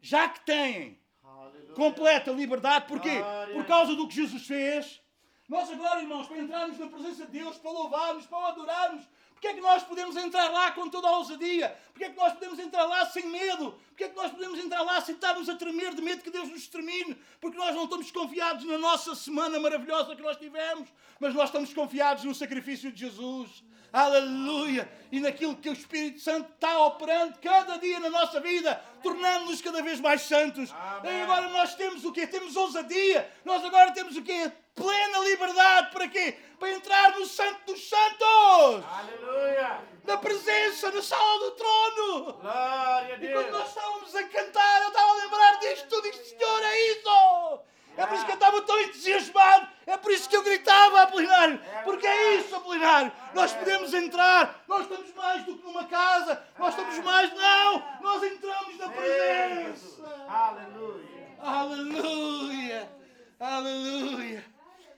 já que têm Aleluia. completa liberdade, porquê? Por causa do que Jesus fez. Nós agora, irmãos, para entrarmos na presença de Deus, para louvarmos, para adorarmos, porque é que nós podemos entrar lá com toda a ousadia? Porque é que nós podemos entrar lá sem medo? Porque é que nós podemos entrar lá sem estarmos a tremer de medo que Deus nos termine? Porque nós não estamos confiados na nossa semana maravilhosa que nós tivemos, mas nós estamos confiados no sacrifício de Jesus. Aleluia! E naquilo que o Espírito Santo está operando cada dia na nossa vida, tornando-nos cada vez mais santos. Amém. E agora nós temos o quê? Temos ousadia. Nós agora temos o quê? Plena liberdade. Para quê? Para entrar no Santo dos Santos. Aleluia. Na presença, na sala do trono. Glória a E quando Deus. nós estávamos a cantar, eu estava a lembrar disto tudo. Isto, Senhor, é isso. É por isso que eu estava tão entusiasmado. É por isso que eu gritava, Apolinário. Porque é isso, Apolinário. Nós podemos entrar. Nós estamos mais do que numa casa. Nós estamos mais. Não! Nós entramos na presença. Aleluia. Aleluia! Aleluia!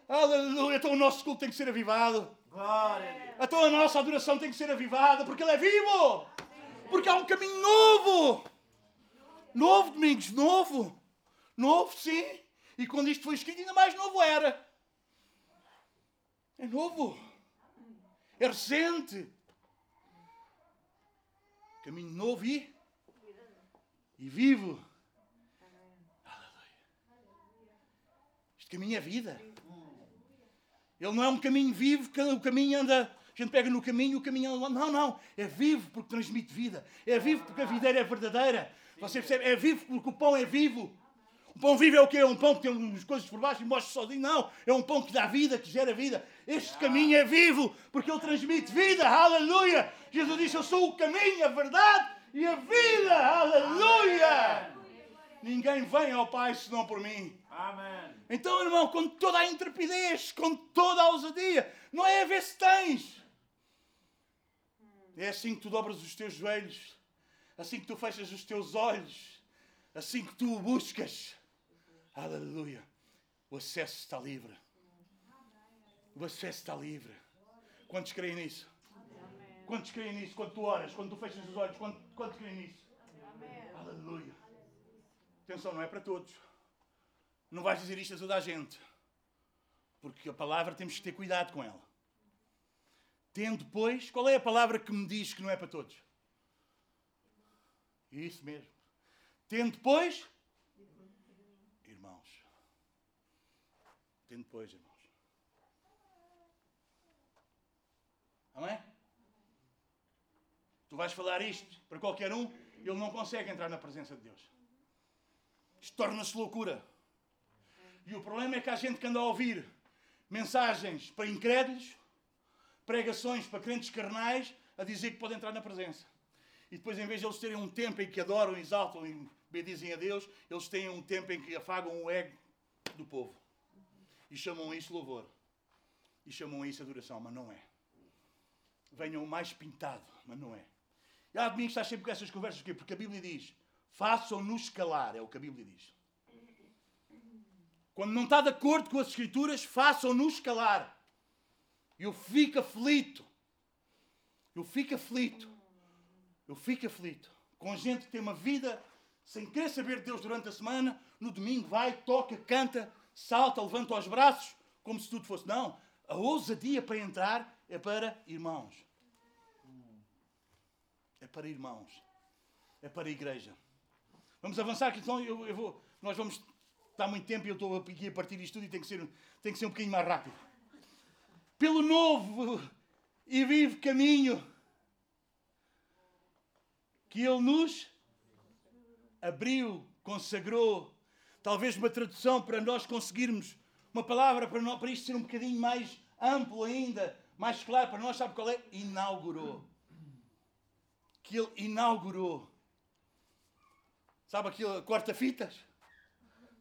Aleluia! Então o nosso culto tem que ser avivado. Glória. Então a nossa adoração tem que ser avivada, porque Ele é vivo! Porque há um caminho novo! Novo, Domingos, novo! Novo, sim! E quando isto foi escrito, ainda mais novo era. É novo. É recente. Caminho novo e, e vivo. Este caminho é vida. Ele não é um caminho vivo, que o caminho anda. A gente pega no caminho, o caminho anda. Não, não. É vivo porque transmite vida. É vivo porque a videira é verdadeira. Você percebe? É vivo porque o pão é vivo. Pão vivo é o quê? É um pão que tem umas coisas por baixo e mostra sozinho? Não. É um pão que dá vida, que gera vida. Este caminho é vivo, porque ele transmite vida. Aleluia! Jesus disse: Eu sou o caminho, a verdade e a vida. Aleluia! Ninguém vem ao Pai senão por mim. Amém. Então, irmão, com toda a intrepidez, com toda a ousadia, não é a ver se tens. É assim que tu dobras os teus joelhos, assim que tu fechas os teus olhos, assim que tu o buscas. Aleluia. Acesso está livre. Acesso está livre. Quantos creem nisso? Quantos creem nisso? Quando tu oras, quando tu fechas os olhos, quantos, quantos creem nisso? Aleluia. Atenção, não é para todos. Não vais dizer isto a toda a gente. Porque a palavra temos que ter cuidado com ela. Tendo, pois, qual é a palavra que me diz que não é para todos? Isso mesmo. Tendo, pois, irmãos. Tendo, pois, irmãos. Amém? Tu vais falar isto para qualquer um, ele não consegue entrar na presença de Deus. Isto torna-se loucura. E o problema é que há gente que anda a ouvir mensagens para incrédulos, pregações para crentes carnais, a dizer que podem entrar na presença. E depois, em vez de eles terem um tempo em que adoram, exaltam e bendizem a Deus, eles têm um tempo em que afagam o ego do povo. E chamam isso louvor. E chamam isso adoração, mas não é. Venham mais pintado, mas não é. E há domingo estás sempre com essas conversas, porquê? Porque a Bíblia diz: façam-nos calar, é o que a Bíblia diz. Quando não está de acordo com as Escrituras, façam-nos calar. Eu fico aflito. Eu fico aflito. Eu fico aflito. Com gente que tem uma vida sem querer saber de Deus durante a semana, no domingo vai, toca, canta, salta, levanta os braços, como se tudo fosse. Não. A ousadia para entrar é para irmãos. É para irmãos. É para a igreja. Vamos avançar, que então eu, eu vou, nós vamos estar muito tempo e eu estou aqui a partir disto tudo e tem que ser, tem que ser um bocadinho mais rápido. Pelo novo e vivo caminho que Ele nos abriu, consagrou. Talvez uma tradução para nós conseguirmos, uma palavra para, nós, para isto ser um bocadinho mais amplo ainda, mais claro para nós, sabe qual é? Inaugurou. Que Ele inaugurou. Sabe aquilo, corta-fitas?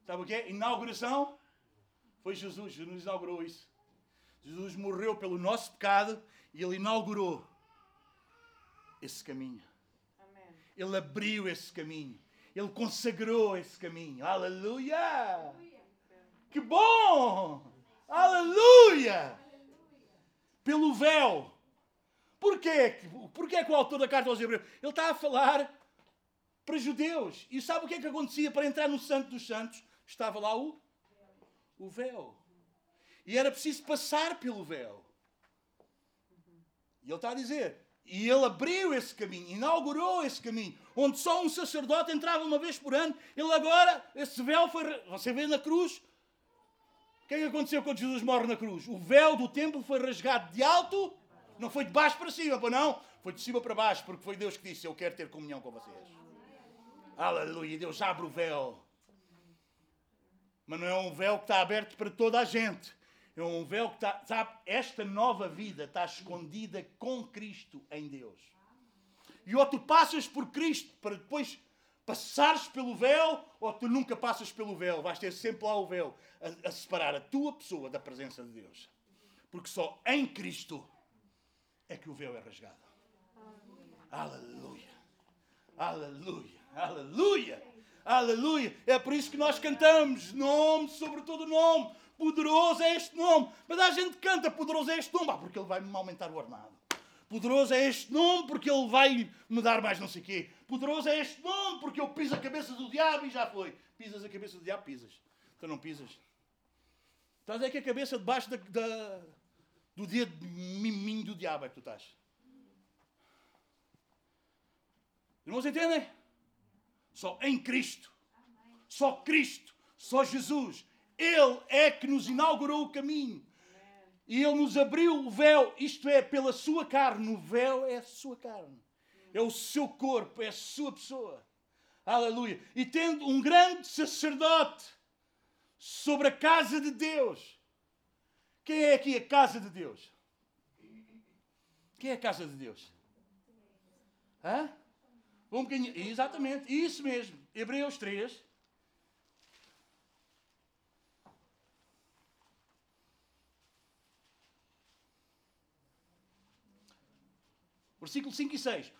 Sabe o que é? Inauguração. Foi Jesus, Jesus inaugurou isso. Jesus morreu pelo nosso pecado e Ele inaugurou esse caminho. Amém. Ele abriu esse caminho. Ele consagrou esse caminho. Aleluia! Que bom! Aleluia! Pelo véu. Porquê? Porquê que o autor da carta aos Hebreus? Ele está a falar para judeus. E sabe o que é que acontecia para entrar no Santo dos Santos? Estava lá o, o véu. E era preciso passar pelo véu. E ele está a dizer, e ele abriu esse caminho, inaugurou esse caminho, onde só um sacerdote entrava uma vez por ano. Ele agora, esse véu foi. Você vê na cruz. O que é que aconteceu quando Jesus morre na cruz? O véu do templo foi rasgado de alto, não foi de baixo para cima, para não. Foi de cima para baixo, porque foi Deus que disse: Eu quero ter comunhão com vocês. Aleluia, Deus abre o véu. Mas não é um véu que está aberto para toda a gente. É um véu que está, sabe, esta nova vida está escondida com Cristo em Deus. E ou tu passas por Cristo para depois passares pelo véu, ou tu nunca passas pelo véu. Vais ter sempre lá o véu a, a separar a tua pessoa da presença de Deus. Porque só em Cristo é que o véu é rasgado. Aleluia. Aleluia. Aleluia. Aleluia. É por isso que nós cantamos nome sobre todo nome. Poderoso é este nome. Mas a gente canta poderoso é este nome. Ah, porque ele vai me aumentar o ordenado. Poderoso é este nome porque ele vai me dar mais não sei quê. Poderoso é este nome porque eu piso a cabeça do diabo e já foi. Pisas a cabeça do diabo, pisas. Tu não pisas. Estás é que a cabeça debaixo da, da, do dedo miminho do diabo é que tu estás. Irmãos, entendem? Só em Cristo. Só Cristo. Só Jesus. Ele é que nos inaugurou o caminho. E Ele nos abriu o véu, isto é, pela sua carne. O véu é a sua carne. É o seu corpo, é a sua pessoa. Aleluia. E tendo um grande sacerdote sobre a casa de Deus. Quem é aqui a casa de Deus? Quem é a casa de Deus? Hã? Um. Exatamente, isso mesmo. Hebreus 3. Versículo 5 e 6.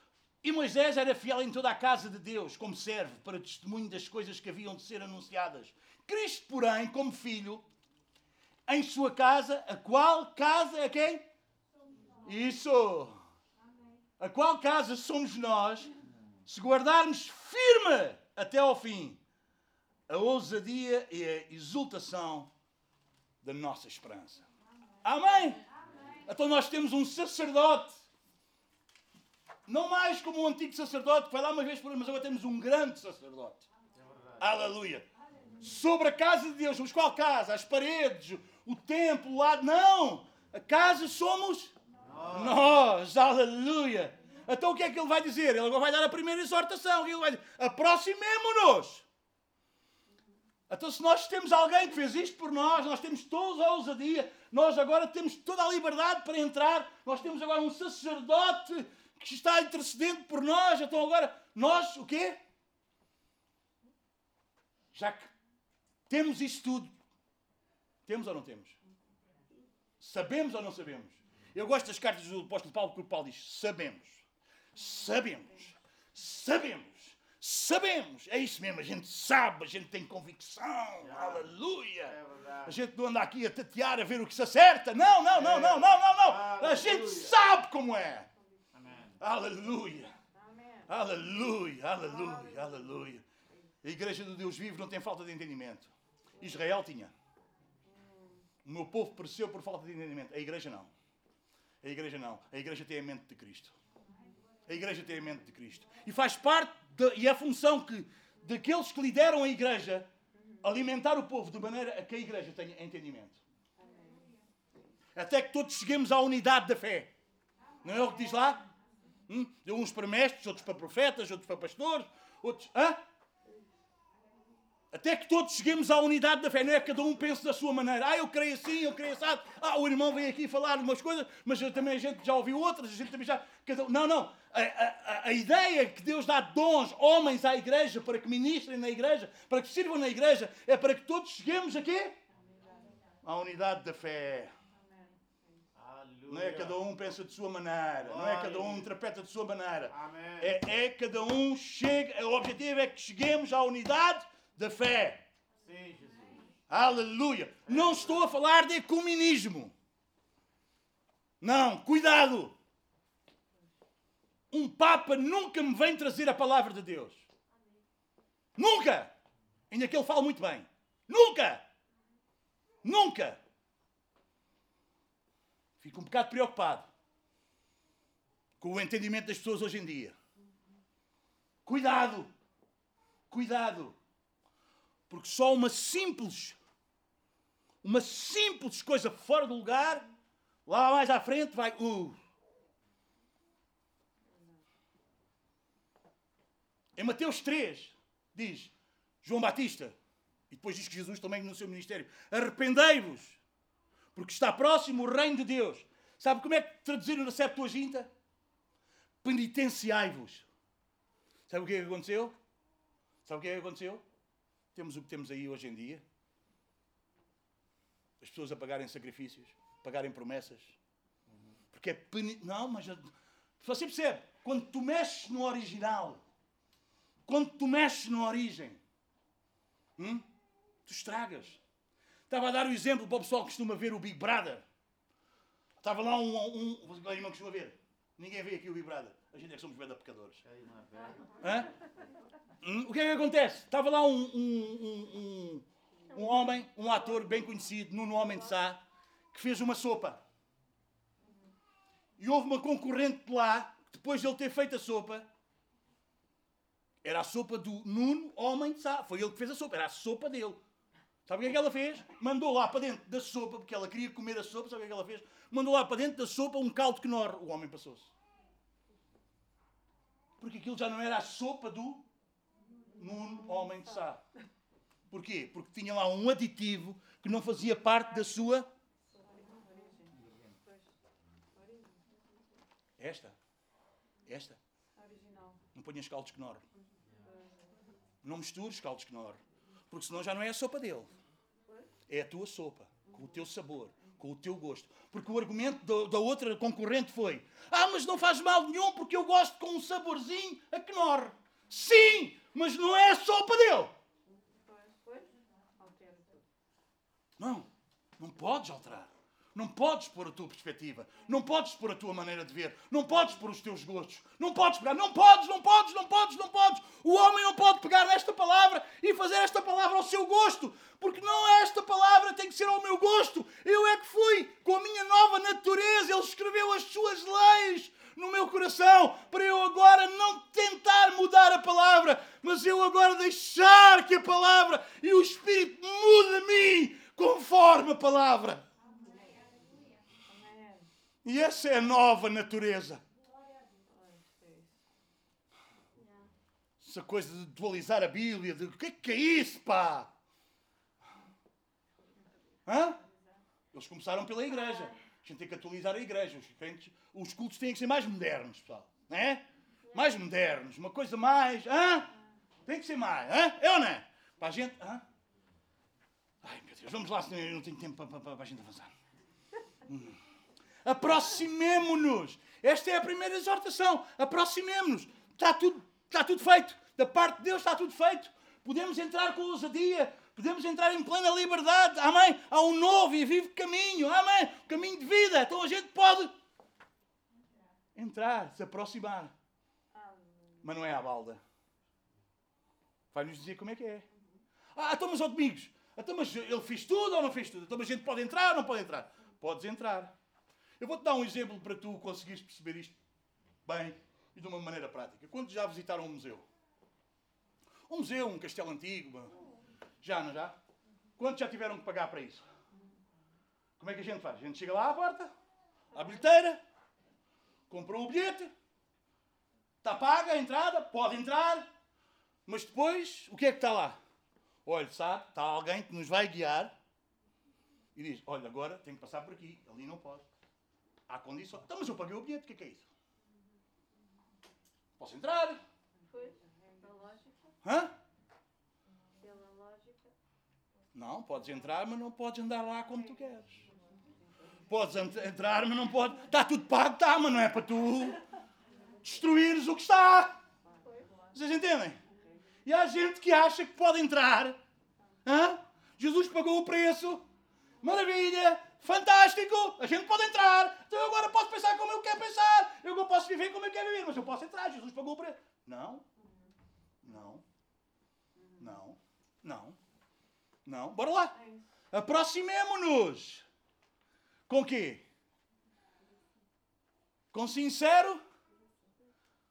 E Moisés era fiel em toda a casa de Deus, como servo, para testemunho das coisas que haviam de ser anunciadas. Cristo, porém, como filho, em sua casa, a qual casa é quem? Isso! A qual casa somos nós, se guardarmos firme até ao fim a ousadia e a exultação da nossa esperança. Amém? Então nós temos um sacerdote não mais como um antigo sacerdote que vai lá uma vez por ano, mas agora temos um grande sacerdote. Aleluia. Sobre a casa de Deus. Mas qual casa? As paredes, o templo, o lado. Não! A casa somos nós. nós. Aleluia. Então o que é que ele vai dizer? Ele agora vai dar a primeira exortação. Ele vai dizer: aproximemo-nos. Então, se nós temos alguém que fez isto por nós, nós temos toda a ousadia, nós agora temos toda a liberdade para entrar, nós temos agora um sacerdote que está intercedendo por nós. Então agora, nós, o quê? Já que temos isto tudo, temos ou não temos? Sabemos ou não sabemos? Eu gosto das cartas do apóstolo Paulo, porque o Paulo diz, sabemos, sabemos, sabemos. Sabemos, é isso mesmo, a gente sabe, a gente tem convicção, aleluia. É a gente não anda aqui a tatear a ver o que se acerta, não, não, não, não, não, não, não. A gente sabe como é. Aleluia. Aleluia, aleluia, aleluia. A igreja do Deus vivo não tem falta de entendimento. Israel tinha. O meu povo pereceu por falta de entendimento. A igreja não. A igreja não. A igreja tem a mente de Cristo. A igreja tem a mente de Cristo. E faz parte, de, e é a função que, daqueles que lideram a igreja, alimentar o povo de maneira a que a igreja tenha entendimento. Até que todos cheguemos à unidade da fé. Não é o que diz lá? Hum? Uns para mestres, outros para profetas, outros para pastores, outros. Hã? Até que todos cheguemos à unidade da fé, não é? Cada um pensa da sua maneira. Ah, eu creio assim, eu creio assim. Ah, o irmão vem aqui falar umas coisas, mas também a gente já ouviu outras, a gente também já. Não, não. A, a, a ideia que Deus dá dons, homens à igreja, para que ministrem na igreja, para que sirvam na igreja, é para que todos cheguemos aqui à unidade da fé. Não é cada um pensa de sua maneira. Não é cada um interpreta de sua maneira. É, é cada um chega. O objetivo é que cheguemos à unidade da fé. Sim, Jesus. Aleluia. Não estou a falar de ecumenismo. Não, cuidado. Um Papa nunca me vem trazer a palavra de Deus. Nunca! Ainda que ele fale muito bem. Nunca! Nunca! Fico um bocado preocupado com o entendimento das pessoas hoje em dia. Cuidado! Cuidado! Porque só uma simples, uma simples coisa fora do lugar, lá mais à frente vai. Uh. Em Mateus 3 diz João Batista, e depois diz que Jesus também no seu ministério: arrependei-vos porque está próximo o reino de Deus. Sabe como é que traduziram na Septuaginta? Penitenciai-vos. Sabe o que é que aconteceu? Sabe o que é que aconteceu? Temos o que temos aí hoje em dia. As pessoas a pagarem sacrifícios, pagarem promessas. Porque é peni... Não, mas você percebe? Quando tu mexes no original, quando tu mexes na origem, hum, tu estragas. Estava a dar o exemplo para o pessoal que costuma ver o Big Brother. Estava lá um. um, um irmão costuma ver. Ninguém vê aqui o Big Brother. A gente é que somos bem pecadores. Hã? Hum, o que é que acontece? Estava lá um, um, um, um homem, um ator bem conhecido, Nuno Homem de Sá, que fez uma sopa. E houve uma concorrente lá, depois de ele ter feito a sopa, era a sopa do Nuno Homem de Sá. Foi ele que fez a sopa, era a sopa dele. Sabe o que é que ela fez? Mandou lá para dentro da sopa, porque ela queria comer a sopa, sabe o que é que ela fez? Mandou lá para dentro da sopa um caldo que nor. O homem passou-se. Porque aquilo já não era a sopa do num homem de Sá. Porquê? Porque tinha lá um aditivo que não fazia parte da sua. Esta. Esta. Não ponhas caldos que nor. Não mistures caldos que nor. Porque senão já não é a sopa dele. É a tua sopa. Com o teu sabor. Com o teu gosto. Porque o argumento da, da outra concorrente foi: Ah, mas não faz mal nenhum porque eu gosto com um saborzinho a Knorr. Sim, mas não é a sopa dele. Não, não podes alterar. Não podes pôr a tua perspectiva. Não podes pôr a tua maneira de ver. Não podes pôr os teus gostos. Não podes pegar. Não podes, não podes, não podes, não podes. O homem não pode pegar nesta palavra e fazer esta palavra ao seu gosto. Porque não é esta palavra, tem que ser ao meu gosto. Eu é que fui com a minha nova natureza. Ele escreveu as suas leis no meu coração para eu agora não tentar mudar a palavra, mas eu agora deixar que a palavra e o Espírito mude a mim conforme a palavra. E essa é a nova natureza. Essa coisa de dualizar a Bíblia, de o que é que é isso, pá? Hã? Eles começaram pela igreja. A gente tem que atualizar a igreja. Os, crentes- os cultos têm que ser mais modernos, pessoal. Não é? Mais modernos. Uma coisa mais. Hã? Tem que ser mais. Hã? É ou não é? Para a gente. Hã? Ai, meu Deus, vamos lá, senão eu não tenho tempo para, para- para a gente avançar. Hum. Aproximemo-nos. Esta é a primeira exortação. Aproximemo-nos. Está tudo, está tudo feito. Da parte de Deus está tudo feito. Podemos entrar com ousadia. Podemos entrar em plena liberdade. Amém? Há um novo e vivo caminho. Amém? Caminho de vida. Então a gente pode entrar, se aproximar. Mas não é à balda. Vai-nos dizer como é que é. Ah, então, mas, ó Domingos, então, mas ele fez tudo ou não fez tudo? Então, mas a gente pode entrar ou não pode entrar? Podes entrar. Eu vou-te dar um exemplo para tu conseguires perceber isto bem e de uma maneira prática. Quando já visitaram um museu? Um museu, um castelo antigo? Já, não já? Quantos já tiveram que pagar para isso? Como é que a gente faz? A gente chega lá à porta, à bilheteira, comprou o bilhete, Está paga a entrada, pode entrar, mas depois, o que é que está lá? Olha, sabe, está alguém que nos vai guiar e diz: Olha, agora tem que passar por aqui, ali não pode. Há condições. Então, mas eu paguei o bilhete, o que é que é isso? Posso entrar? Pois, pela lógica, Hã? pela lógica. Não, podes entrar, mas não podes andar lá como tu queres. Podes ent- entrar, mas não podes. Está tudo pago, está, mas não é para tu destruires o que está. Vocês entendem? E há gente que acha que pode entrar. Hã? Jesus pagou o preço. Maravilha! Fantástico! A gente pode entrar. Então eu agora posso pensar como eu quero pensar. Eu agora posso viver como eu quero viver. Mas eu posso entrar. Jesus pagou o preço. Não. Não. Não. Não. Não. Bora lá. É. Aproximemo-nos. Com quê? Com sincero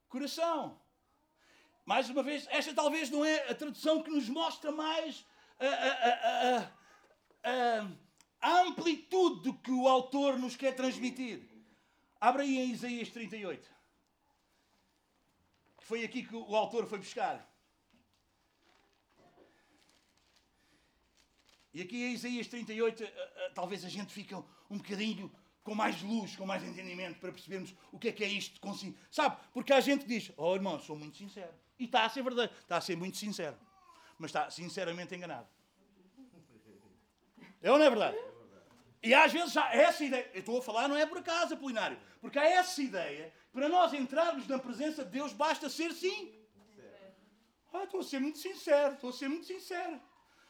coração. Mais uma vez, esta talvez não é a tradução que nos mostra mais a, a- a- a- amplitude que o autor nos quer transmitir. Abra aí em Isaías 38. Que foi aqui que o autor foi buscar. E aqui em Isaías 38, eh, eh, talvez a gente fique um bocadinho com mais luz, com mais entendimento, para percebermos o que é que é isto. Sabe? Porque há gente que diz, oh irmão, sou muito sincero. E está a ser verdade, está a ser muito sincero. Mas está sinceramente enganado. É ou não é verdade? E às vezes há essa ideia, eu estou a falar não é por acaso, Apolinário, porque há essa ideia, para nós entrarmos na presença de Deus basta ser sim. Ah, estou a ser muito sincero, estou a ser muito sincero.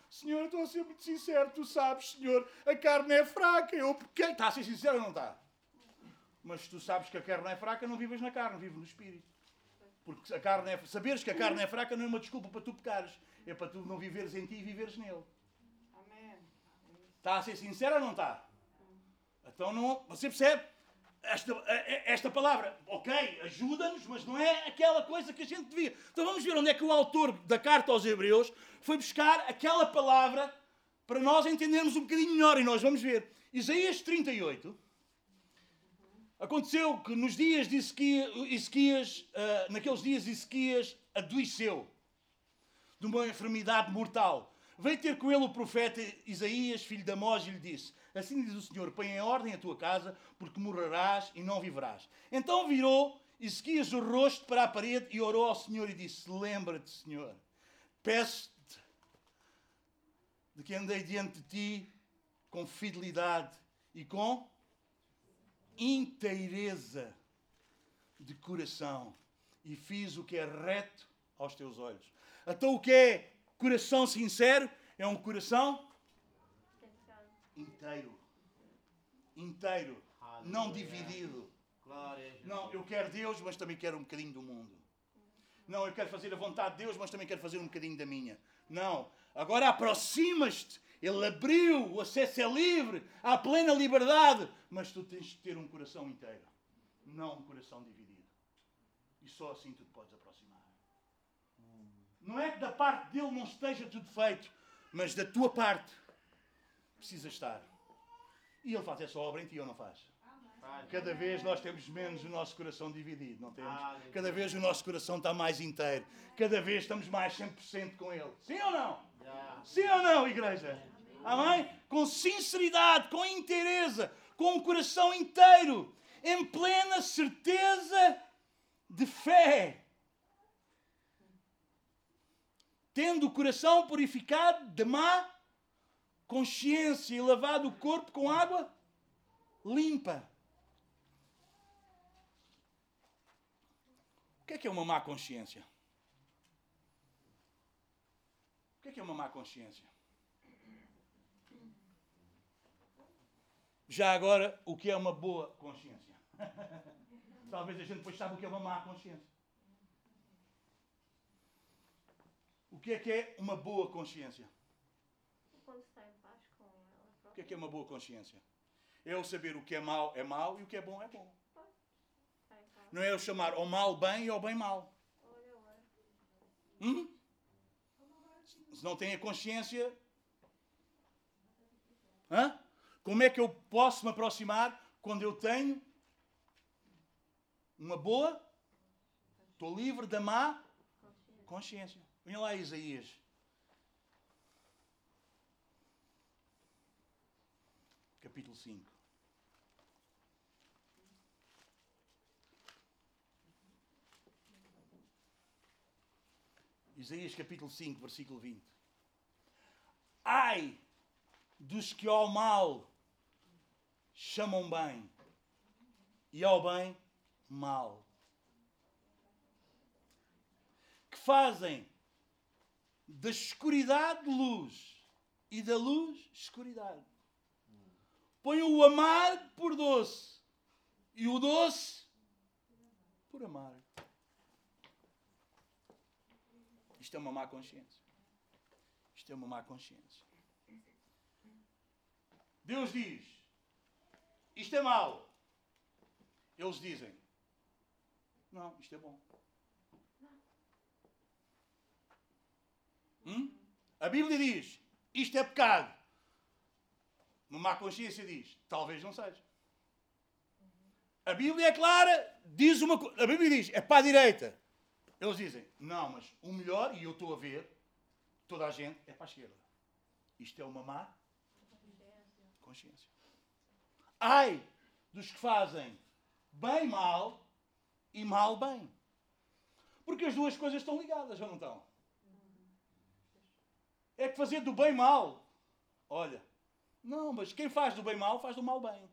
Senhor, estou a ser muito sincero, tu sabes, Senhor, a carne é fraca, eu pequei. Está a ser sincero ou não está? Mas tu sabes que a carne é fraca, não vives na carne, vives no Espírito. Porque a carne é, saberes que a carne é fraca não é uma desculpa para tu pecares, é para tu não viveres em ti e viveres nele. Está a ser sincero ou não está? Então não, você percebe? Esta, esta palavra, ok, ajuda-nos, mas não é aquela coisa que a gente devia. Então vamos ver onde é que o autor da carta aos Hebreus foi buscar aquela palavra para nós entendermos um bocadinho melhor. E nós vamos ver. Isaías 38. Aconteceu que nos dias de Ezequias, ah, naqueles dias Ezequias adoeceu. de uma enfermidade mortal. Veio ter com ele o profeta Isaías, filho de Amós, e lhe disse: Assim diz o Senhor: Põe em ordem a tua casa, porque morrerás e não viverás. Então virou Ezequias o rosto para a parede e orou ao Senhor e disse: Lembra-te, Senhor, peço-te de que andei diante de ti com fidelidade e com inteireza de coração e fiz o que é reto aos teus olhos. Então, o que é coração sincero? É um coração inteiro. Inteiro. Não dividido. Não, eu quero Deus, mas também quero um bocadinho do mundo. Não, eu quero fazer a vontade de Deus, mas também quero fazer um bocadinho da minha. Não. Agora aproximas-te. Ele abriu, o acesso é livre, há plena liberdade. Mas tu tens de ter um coração inteiro, não um coração dividido. E só assim tu te podes aproximar. Não é que da parte dele não esteja tudo feito, mas da tua parte precisa estar. E ele faz essa obra em ti ou não faz? Cada vez nós temos menos o nosso coração dividido, não temos? Aleluia. Cada vez o nosso coração está mais inteiro. Cada vez estamos mais 100% com Ele. Sim ou não? Sim ou não, igreja? Amém? Com sinceridade, com inteireza, com um coração inteiro, em plena certeza de fé. Tendo o coração purificado de má consciência e lavado o corpo com água limpa. O que é que é uma má consciência? O que é que é uma má consciência? Já agora, o que é uma boa consciência? Talvez a gente depois saiba o que é uma má consciência. Que é que é uma boa consciência? Quando está em paz com ela O que própria. é que é uma boa consciência? É eu saber o que é mau é mau e o que é bom é bom. Não é eu chamar ao mal bem e ao bem mal. Hum? Se não tem a consciência. Hã? Como é que eu posso me aproximar quando eu tenho uma boa? Estou livre da má Consciência. Venha lá, Isaías. Capítulo 5. Isaías capítulo 5, versículo 20. Ai dos que ao mal chamam bem e ao bem mal. Que fazem da escuridade luz e da luz escuridade. Põem o amargo por doce e o doce por amargo. Isto é uma má consciência. Isto é uma má consciência. Deus diz: Isto é mau. Eles dizem: Não, isto é bom. Hum? A Bíblia diz: Isto é pecado. Uma má consciência diz: Talvez não seja. A Bíblia é clara, diz uma co- A Bíblia diz: É para a direita. Eles dizem: Não, mas o melhor, e eu estou a ver, toda a gente, é para a esquerda. Isto é uma má consciência. Ai dos que fazem bem mal e mal bem. Porque as duas coisas estão ligadas, ou não estão? É que fazer do bem mal. Olha, não, mas quem faz do bem mal, faz do mal bem.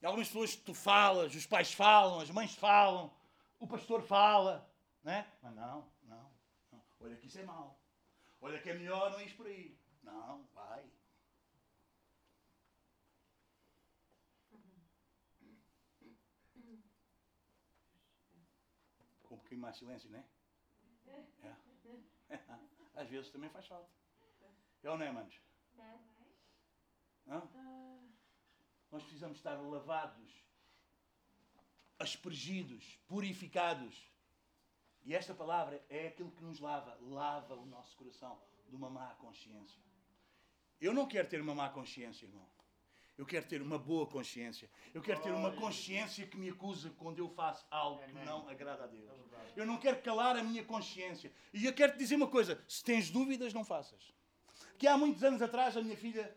E algumas pessoas tu falas, os pais falam, as mães falam, o pastor fala, né? Mas não, não, não. Olha que isso é mau. Olha que é melhor não ir por aí. Não, vai. Com um pouquinho mais silêncio, né? É. Às vezes também faz falta. É ou não é, manos? É. Hã? Nós precisamos estar lavados, aspergidos, purificados. E esta palavra é aquilo que nos lava, lava o nosso coração de uma má consciência. Eu não quero ter uma má consciência, irmão. Eu quero ter uma boa consciência. Eu quero ter uma consciência que me acusa quando eu faço algo que não agrada a Deus. Eu não quero calar a minha consciência. E eu quero te dizer uma coisa: se tens dúvidas, não faças. Que há muitos anos atrás, a minha filha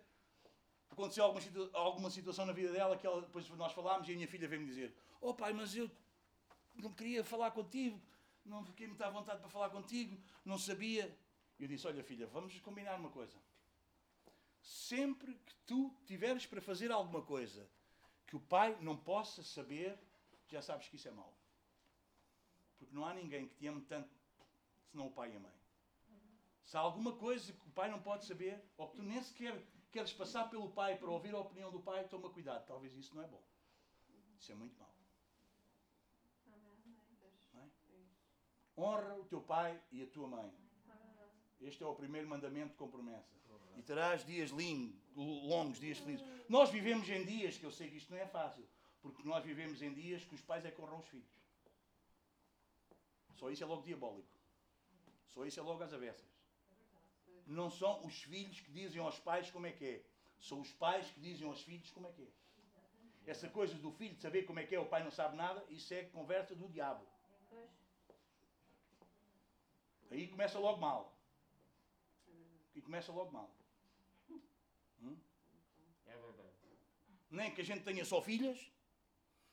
aconteceu alguma, alguma situação na vida dela que ela, depois nós falámos e a minha filha veio-me dizer: Oh pai, mas eu não queria falar contigo, não fiquei muito à vontade para falar contigo, não sabia. Eu disse: Olha, filha, vamos combinar uma coisa. Sempre que tu tiveres para fazer alguma coisa que o pai não possa saber, já sabes que isso é mau. Porque não há ninguém que te ame tanto senão o pai e a mãe. Se há alguma coisa que o pai não pode saber, ou que tu nem sequer queres passar pelo pai para ouvir a opinião do pai, toma cuidado, talvez isso não é bom. Isso é muito mau. É? Honra o teu pai e a tua mãe. Este é o primeiro mandamento com promessa. E terás dias longos, dias felizes. Nós vivemos em dias, que eu sei que isto não é fácil, porque nós vivemos em dias que os pais é que os filhos. Só isso é logo diabólico. Só isso é logo às avessas. Não são os filhos que dizem aos pais como é que é. São os pais que dizem aos filhos como é que é. Essa coisa do filho de saber como é que é, o pai não sabe nada, isso é conversa do diabo. Aí começa logo mal. E começa logo mal. É verdade. Nem que a gente tenha só filhas,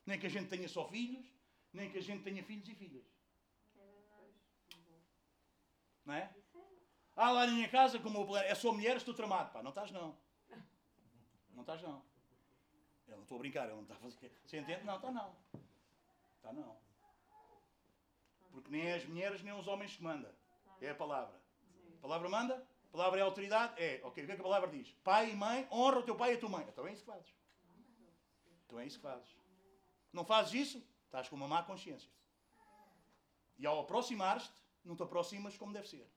nem que a gente tenha só filhos, nem que a gente tenha filhos e filhas. É verdade. Não é? Ah, lá na minha casa, como eu é só mulher, estou tramado. Pá, não estás não. Não estás não. Eu não estou a brincar, eu não está a fazer. Você entende? Não, está não. Está não. Porque nem as mulheres nem os homens que manda. É a palavra. A palavra manda, palavra é autoridade, é. Ok, o que é que a palavra diz? Pai e mãe, honra o teu pai e a tua mãe. Então é isso que fazes. Então é isso que fazes. Não fazes isso, estás com uma má consciência. E ao aproximar-te, não te aproximas como deve ser.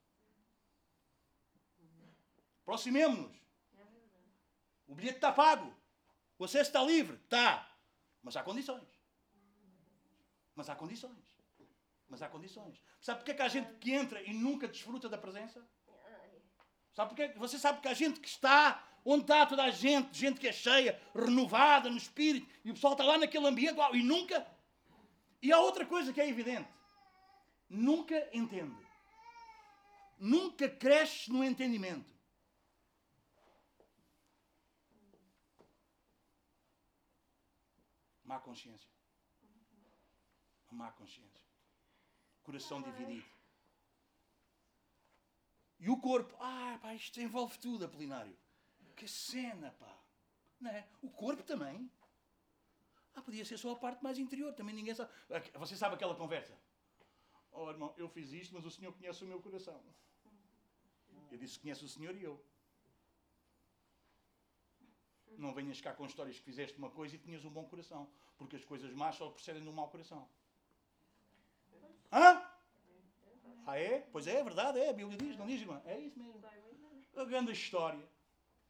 Aproximemo-nos. O bilhete está pago. O acesso está livre. Está. Mas há condições. Mas há condições. Mas há condições. Sabe porque é que há gente que entra e nunca desfruta da presença? Sabe porque? Você sabe que há gente que está onde está toda a gente, gente que é cheia, renovada no espírito, e o pessoal está lá naquele ambiente uau, e nunca. E há outra coisa que é evidente: nunca entende. Nunca cresce no entendimento. Má consciência. Má consciência. Coração dividido. E o corpo, ah, pá, isto envolve tudo, Apolinário. Que cena, pá. Não é? O corpo também. Ah, podia ser só a parte mais interior, também ninguém sabe. Ah, Você sabe aquela conversa? Oh, irmão, eu fiz isto, mas o Senhor conhece o meu coração. Eu disse: conhece o Senhor e eu. Não venhas cá com histórias que fizeste uma coisa e tinhas um bom coração. Porque as coisas más só procedem de um mau coração. Hã? Ah, é? Pois é, é verdade, é. A Bíblia diz, não diz, irmã? É isso mesmo. A grande história.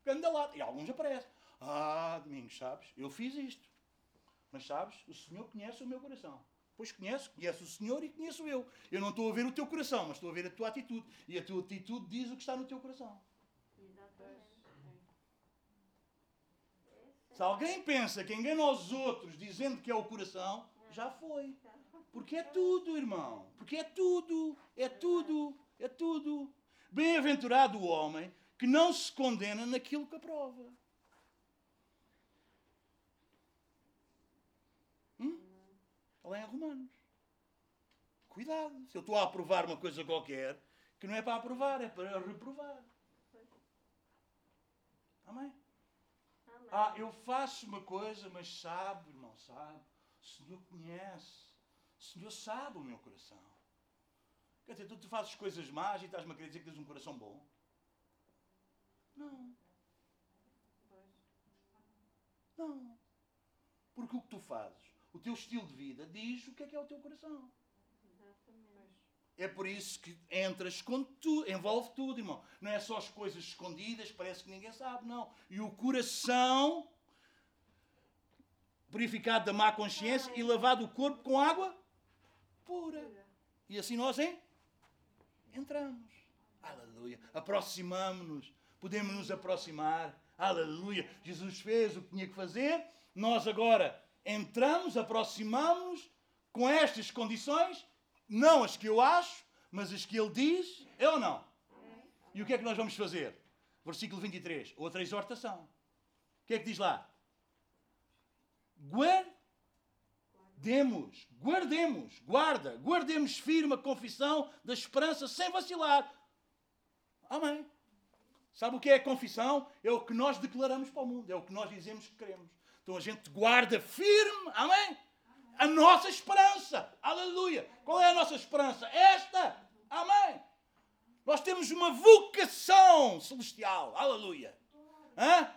Grande lata. E alguns aparecem. Ah, Domingos, sabes? Eu fiz isto. Mas sabes, o Senhor conhece o meu coração. Pois conhece, conhece o Senhor e conheço eu. Eu não estou a ver o teu coração, mas estou a ver a tua atitude. E a tua atitude diz o que está no teu coração. Exatamente. Se alguém pensa que engana os outros dizendo que é o coração, já foi. Porque é tudo, irmão. Porque é tudo. É tudo. É tudo. Bem-aventurado o homem que não se condena naquilo que aprova. Hum? Está lá em Romanos. Cuidado. Se eu estou a aprovar uma coisa qualquer, que não é para aprovar, é para reprovar. Amém? Amém. Ah, eu faço uma coisa, mas sabe, irmão, sabe. O Senhor conhece. O Senhor sabe o meu coração. Quer dizer, tu, tu fazes coisas más e estás-me a querer dizer que tens um coração bom? Não. Não. Porque o que tu fazes, o teu estilo de vida, diz o que é que é o teu coração. Exatamente. É por isso que entras com tudo, envolve tudo, irmão. Não é só as coisas escondidas, parece que ninguém sabe, não. E o coração purificado da má consciência e lavado o corpo com água pura. E assim nós, hein? Entramos. Aleluia. Aproximamos-nos. Podemos nos aproximar. Aleluia. Jesus fez o que tinha que fazer. Nós agora entramos, aproximamos com estas condições, não as que eu acho, mas as que ele diz, é ou não? E o que é que nós vamos fazer? Versículo 23, outra exortação. O que é que diz lá? Guardemos, guardemos, guarda, guardemos firme a confissão da esperança sem vacilar. Amém. Sabe o que é a confissão? É o que nós declaramos para o mundo, é o que nós dizemos que queremos. Então a gente guarda firme, amém? A nossa esperança, aleluia. Qual é a nossa esperança? Esta, amém. Nós temos uma vocação celestial, aleluia. Hã?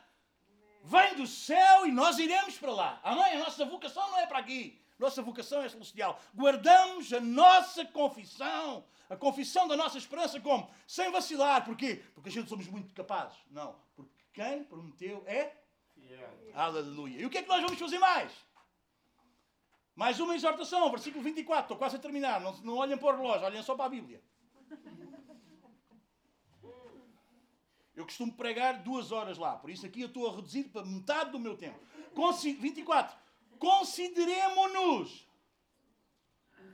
Vem do céu e nós iremos para lá, amém? A nossa vocação não é para aqui. Nossa vocação é celestial. Guardamos a nossa confissão, a confissão da nossa esperança como? Sem vacilar. Porquê? Porque a gente somos muito capazes. Não. Porque quem prometeu é? Yeah. Aleluia. E o que é que nós vamos fazer mais? Mais uma exortação, versículo 24. Estou quase a terminar. Não, não olhem para o relógio, olhem só para a Bíblia. Eu costumo pregar duas horas lá, por isso aqui eu estou a reduzir para metade do meu tempo. Consi 24. Consideremos-nos.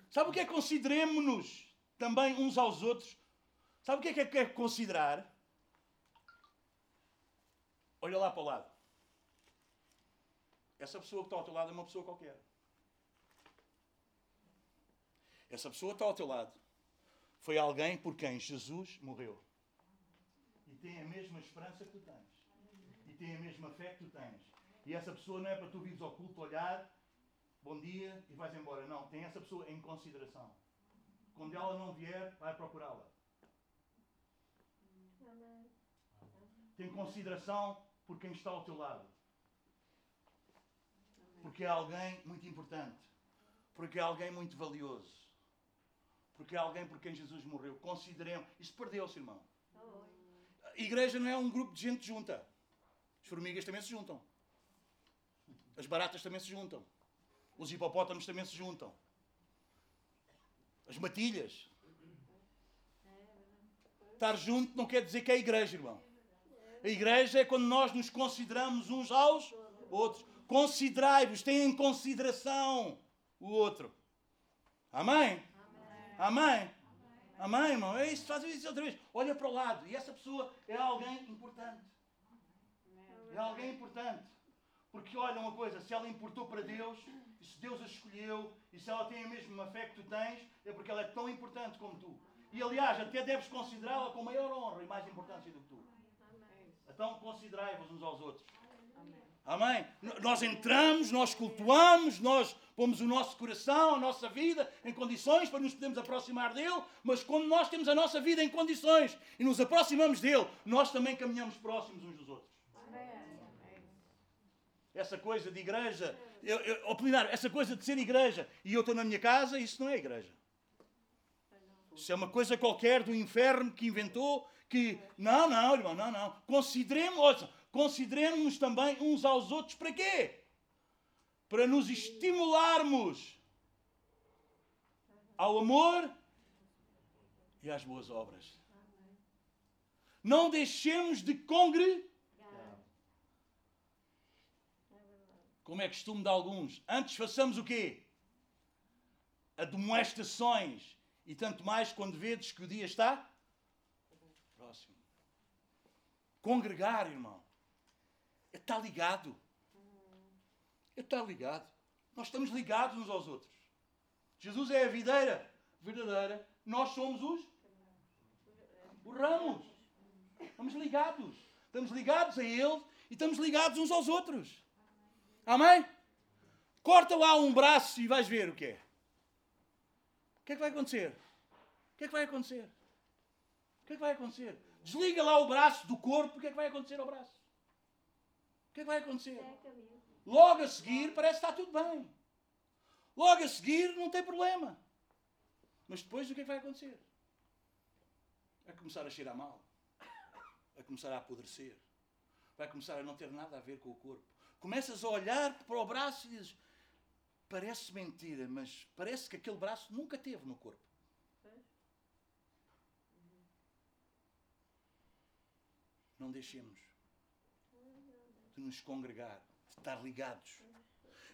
Sabe o que é consideremos-nos também uns aos outros? Sabe o que é que é considerar? Olha lá para o lado. Essa pessoa que está ao teu lado é uma pessoa qualquer. Essa pessoa que está ao teu lado foi alguém por quem Jesus morreu. E tem a mesma esperança que tu tens. E tem a mesma fé que tu tens. E essa pessoa não é para tu vires ao culto olhar, bom dia e vais embora. Não, tem essa pessoa em consideração. Quando ela não vier, vai procurá-la. Tem consideração por quem está ao teu lado. Porque é alguém muito importante. Porque é alguém muito valioso. Porque é alguém por quem Jesus morreu. Consideremos. Isso perdeu-se, irmão. A igreja não é um grupo de gente junta. As formigas também se juntam. As baratas também se juntam. Os hipopótamos também se juntam. As matilhas. Estar junto não quer dizer que é igreja, irmão. A igreja é quando nós nos consideramos uns aos outros. Considerai-vos, tenham em consideração o outro. Amém? Amém? Amém, irmão? É isso, faz isso outra vez. Olha para o lado. E essa pessoa é alguém importante. É alguém importante. Porque olha uma coisa, se ela importou para Deus, e se Deus a escolheu, e se ela tem a mesma fé que tu tens, é porque ela é tão importante como tu. E aliás, até deves considerá-la com maior honra e mais importância do que tu. Então considerai-vos uns aos outros. Amém? Nós entramos, nós cultuamos, nós pomos o nosso coração, a nossa vida em condições para nos podermos aproximar dele, mas quando nós temos a nossa vida em condições e nos aproximamos dele, nós também caminhamos próximos uns dos outros. Essa coisa de igreja, eu, eu, essa coisa de ser igreja e eu estou na minha casa, isso não é igreja. Isso é uma coisa qualquer do inferno que inventou, que. Não, não, irmão, não, não. Consideremos, ouça, consideremos também uns aos outros para quê? Para nos estimularmos ao amor e às boas obras. Não deixemos de congregar. Como é costume de alguns, antes façamos o quê? Admoestações. E tanto mais quando vedes que o dia está próximo. Congregar, irmão. É estar ligado. É estar ligado. Nós estamos ligados uns aos outros. Jesus é a videira verdadeira. Nós somos os, os ramos. Estamos ligados. Estamos ligados a Ele e estamos ligados uns aos outros. Amém? Corta lá um braço e vais ver o que é. O que é que vai acontecer? O que é que vai acontecer? O que é que vai acontecer? Desliga lá o braço do corpo, o que é que vai acontecer ao braço? O que é que vai acontecer? Logo a seguir parece que está tudo bem. Logo a seguir não tem problema. Mas depois o que é que vai acontecer? Vai começar a cheirar mal. Vai começar a apodrecer. Vai começar a não ter nada a ver com o corpo. Começas a olhar para o braço e dizes: parece mentira, mas parece que aquele braço nunca teve no corpo. Não deixemos. de nos congregar, de estar ligados.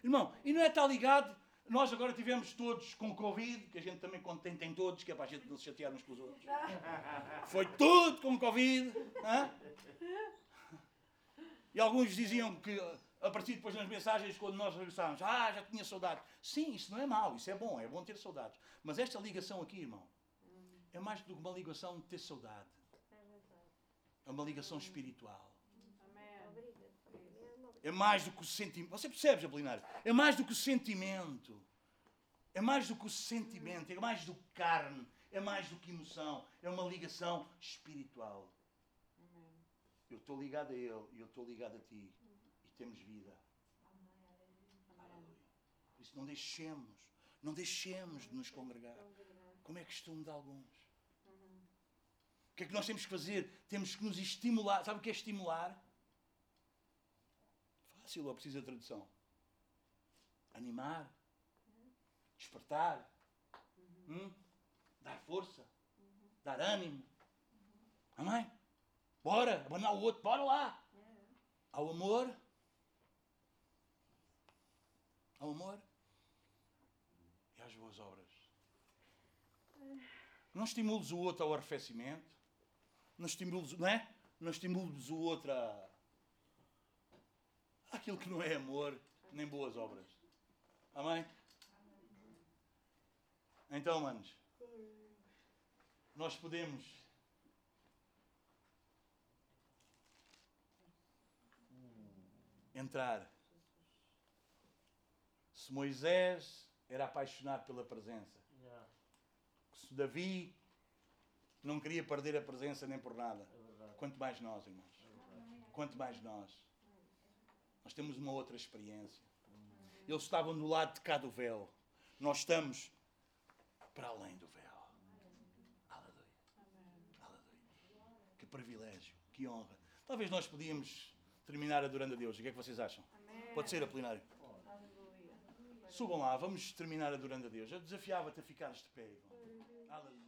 Irmão, e não é estar ligado, nós agora tivemos todos com Covid, que a gente também contém tem todos, que é para a gente não se chatear uns com os outros. Foi tudo com Covid. hã? E alguns diziam que, a partir depois nas mensagens, quando nós regressávamos, ah, já tinha saudades. Sim, isso não é mau, isso é bom, é bom ter saudades. Mas esta ligação aqui, irmão, é mais do que uma ligação de ter saudade. É. É uma ligação espiritual. É mais do que o sentimento. Você percebe, Apolinário? É mais do que o sentimento. É mais do que o sentimento. É mais do que carne. É mais do que emoção. É uma ligação espiritual. Eu estou ligado a Ele e eu estou ligado a ti. Temos vida. Aleluia. Por isso não deixemos. Não deixemos de nos congregar. Como é costume de alguns. O que é que nós temos que fazer? Temos que nos estimular. Sabe o que é estimular? Fácil ou precisa de tradução? Animar. Despertar. Hum? Dar força. Dar ânimo. Amém? Bora, abanar o outro, bora lá. Ao amor. Ao amor. E às boas obras. Não estimules o outro ao arrefecimento. Não estimules, não é? Não estimules o outro a aquilo que não é amor nem boas obras. Amém? Então, manos, nós podemos entrar. Se Moisés era apaixonado pela presença, Yeah, se Davi não queria perder a presença nem por nada, é quanto mais nós, irmãos. Quanto mais nós. Nós temos uma outra experiência. Eles estavam do lado de cá do véu. Nós estamos para além do véu. Aleluia. Aleluia. Que privilégio, que honra. Talvez nós podíamos terminar adorando a Deus. O que é que vocês acham? Pode ser, Apolinário? Subam lá, vamos terminar adorando a Deus. Eu desafiava-te a ficares de pé. irmão. Aleluia.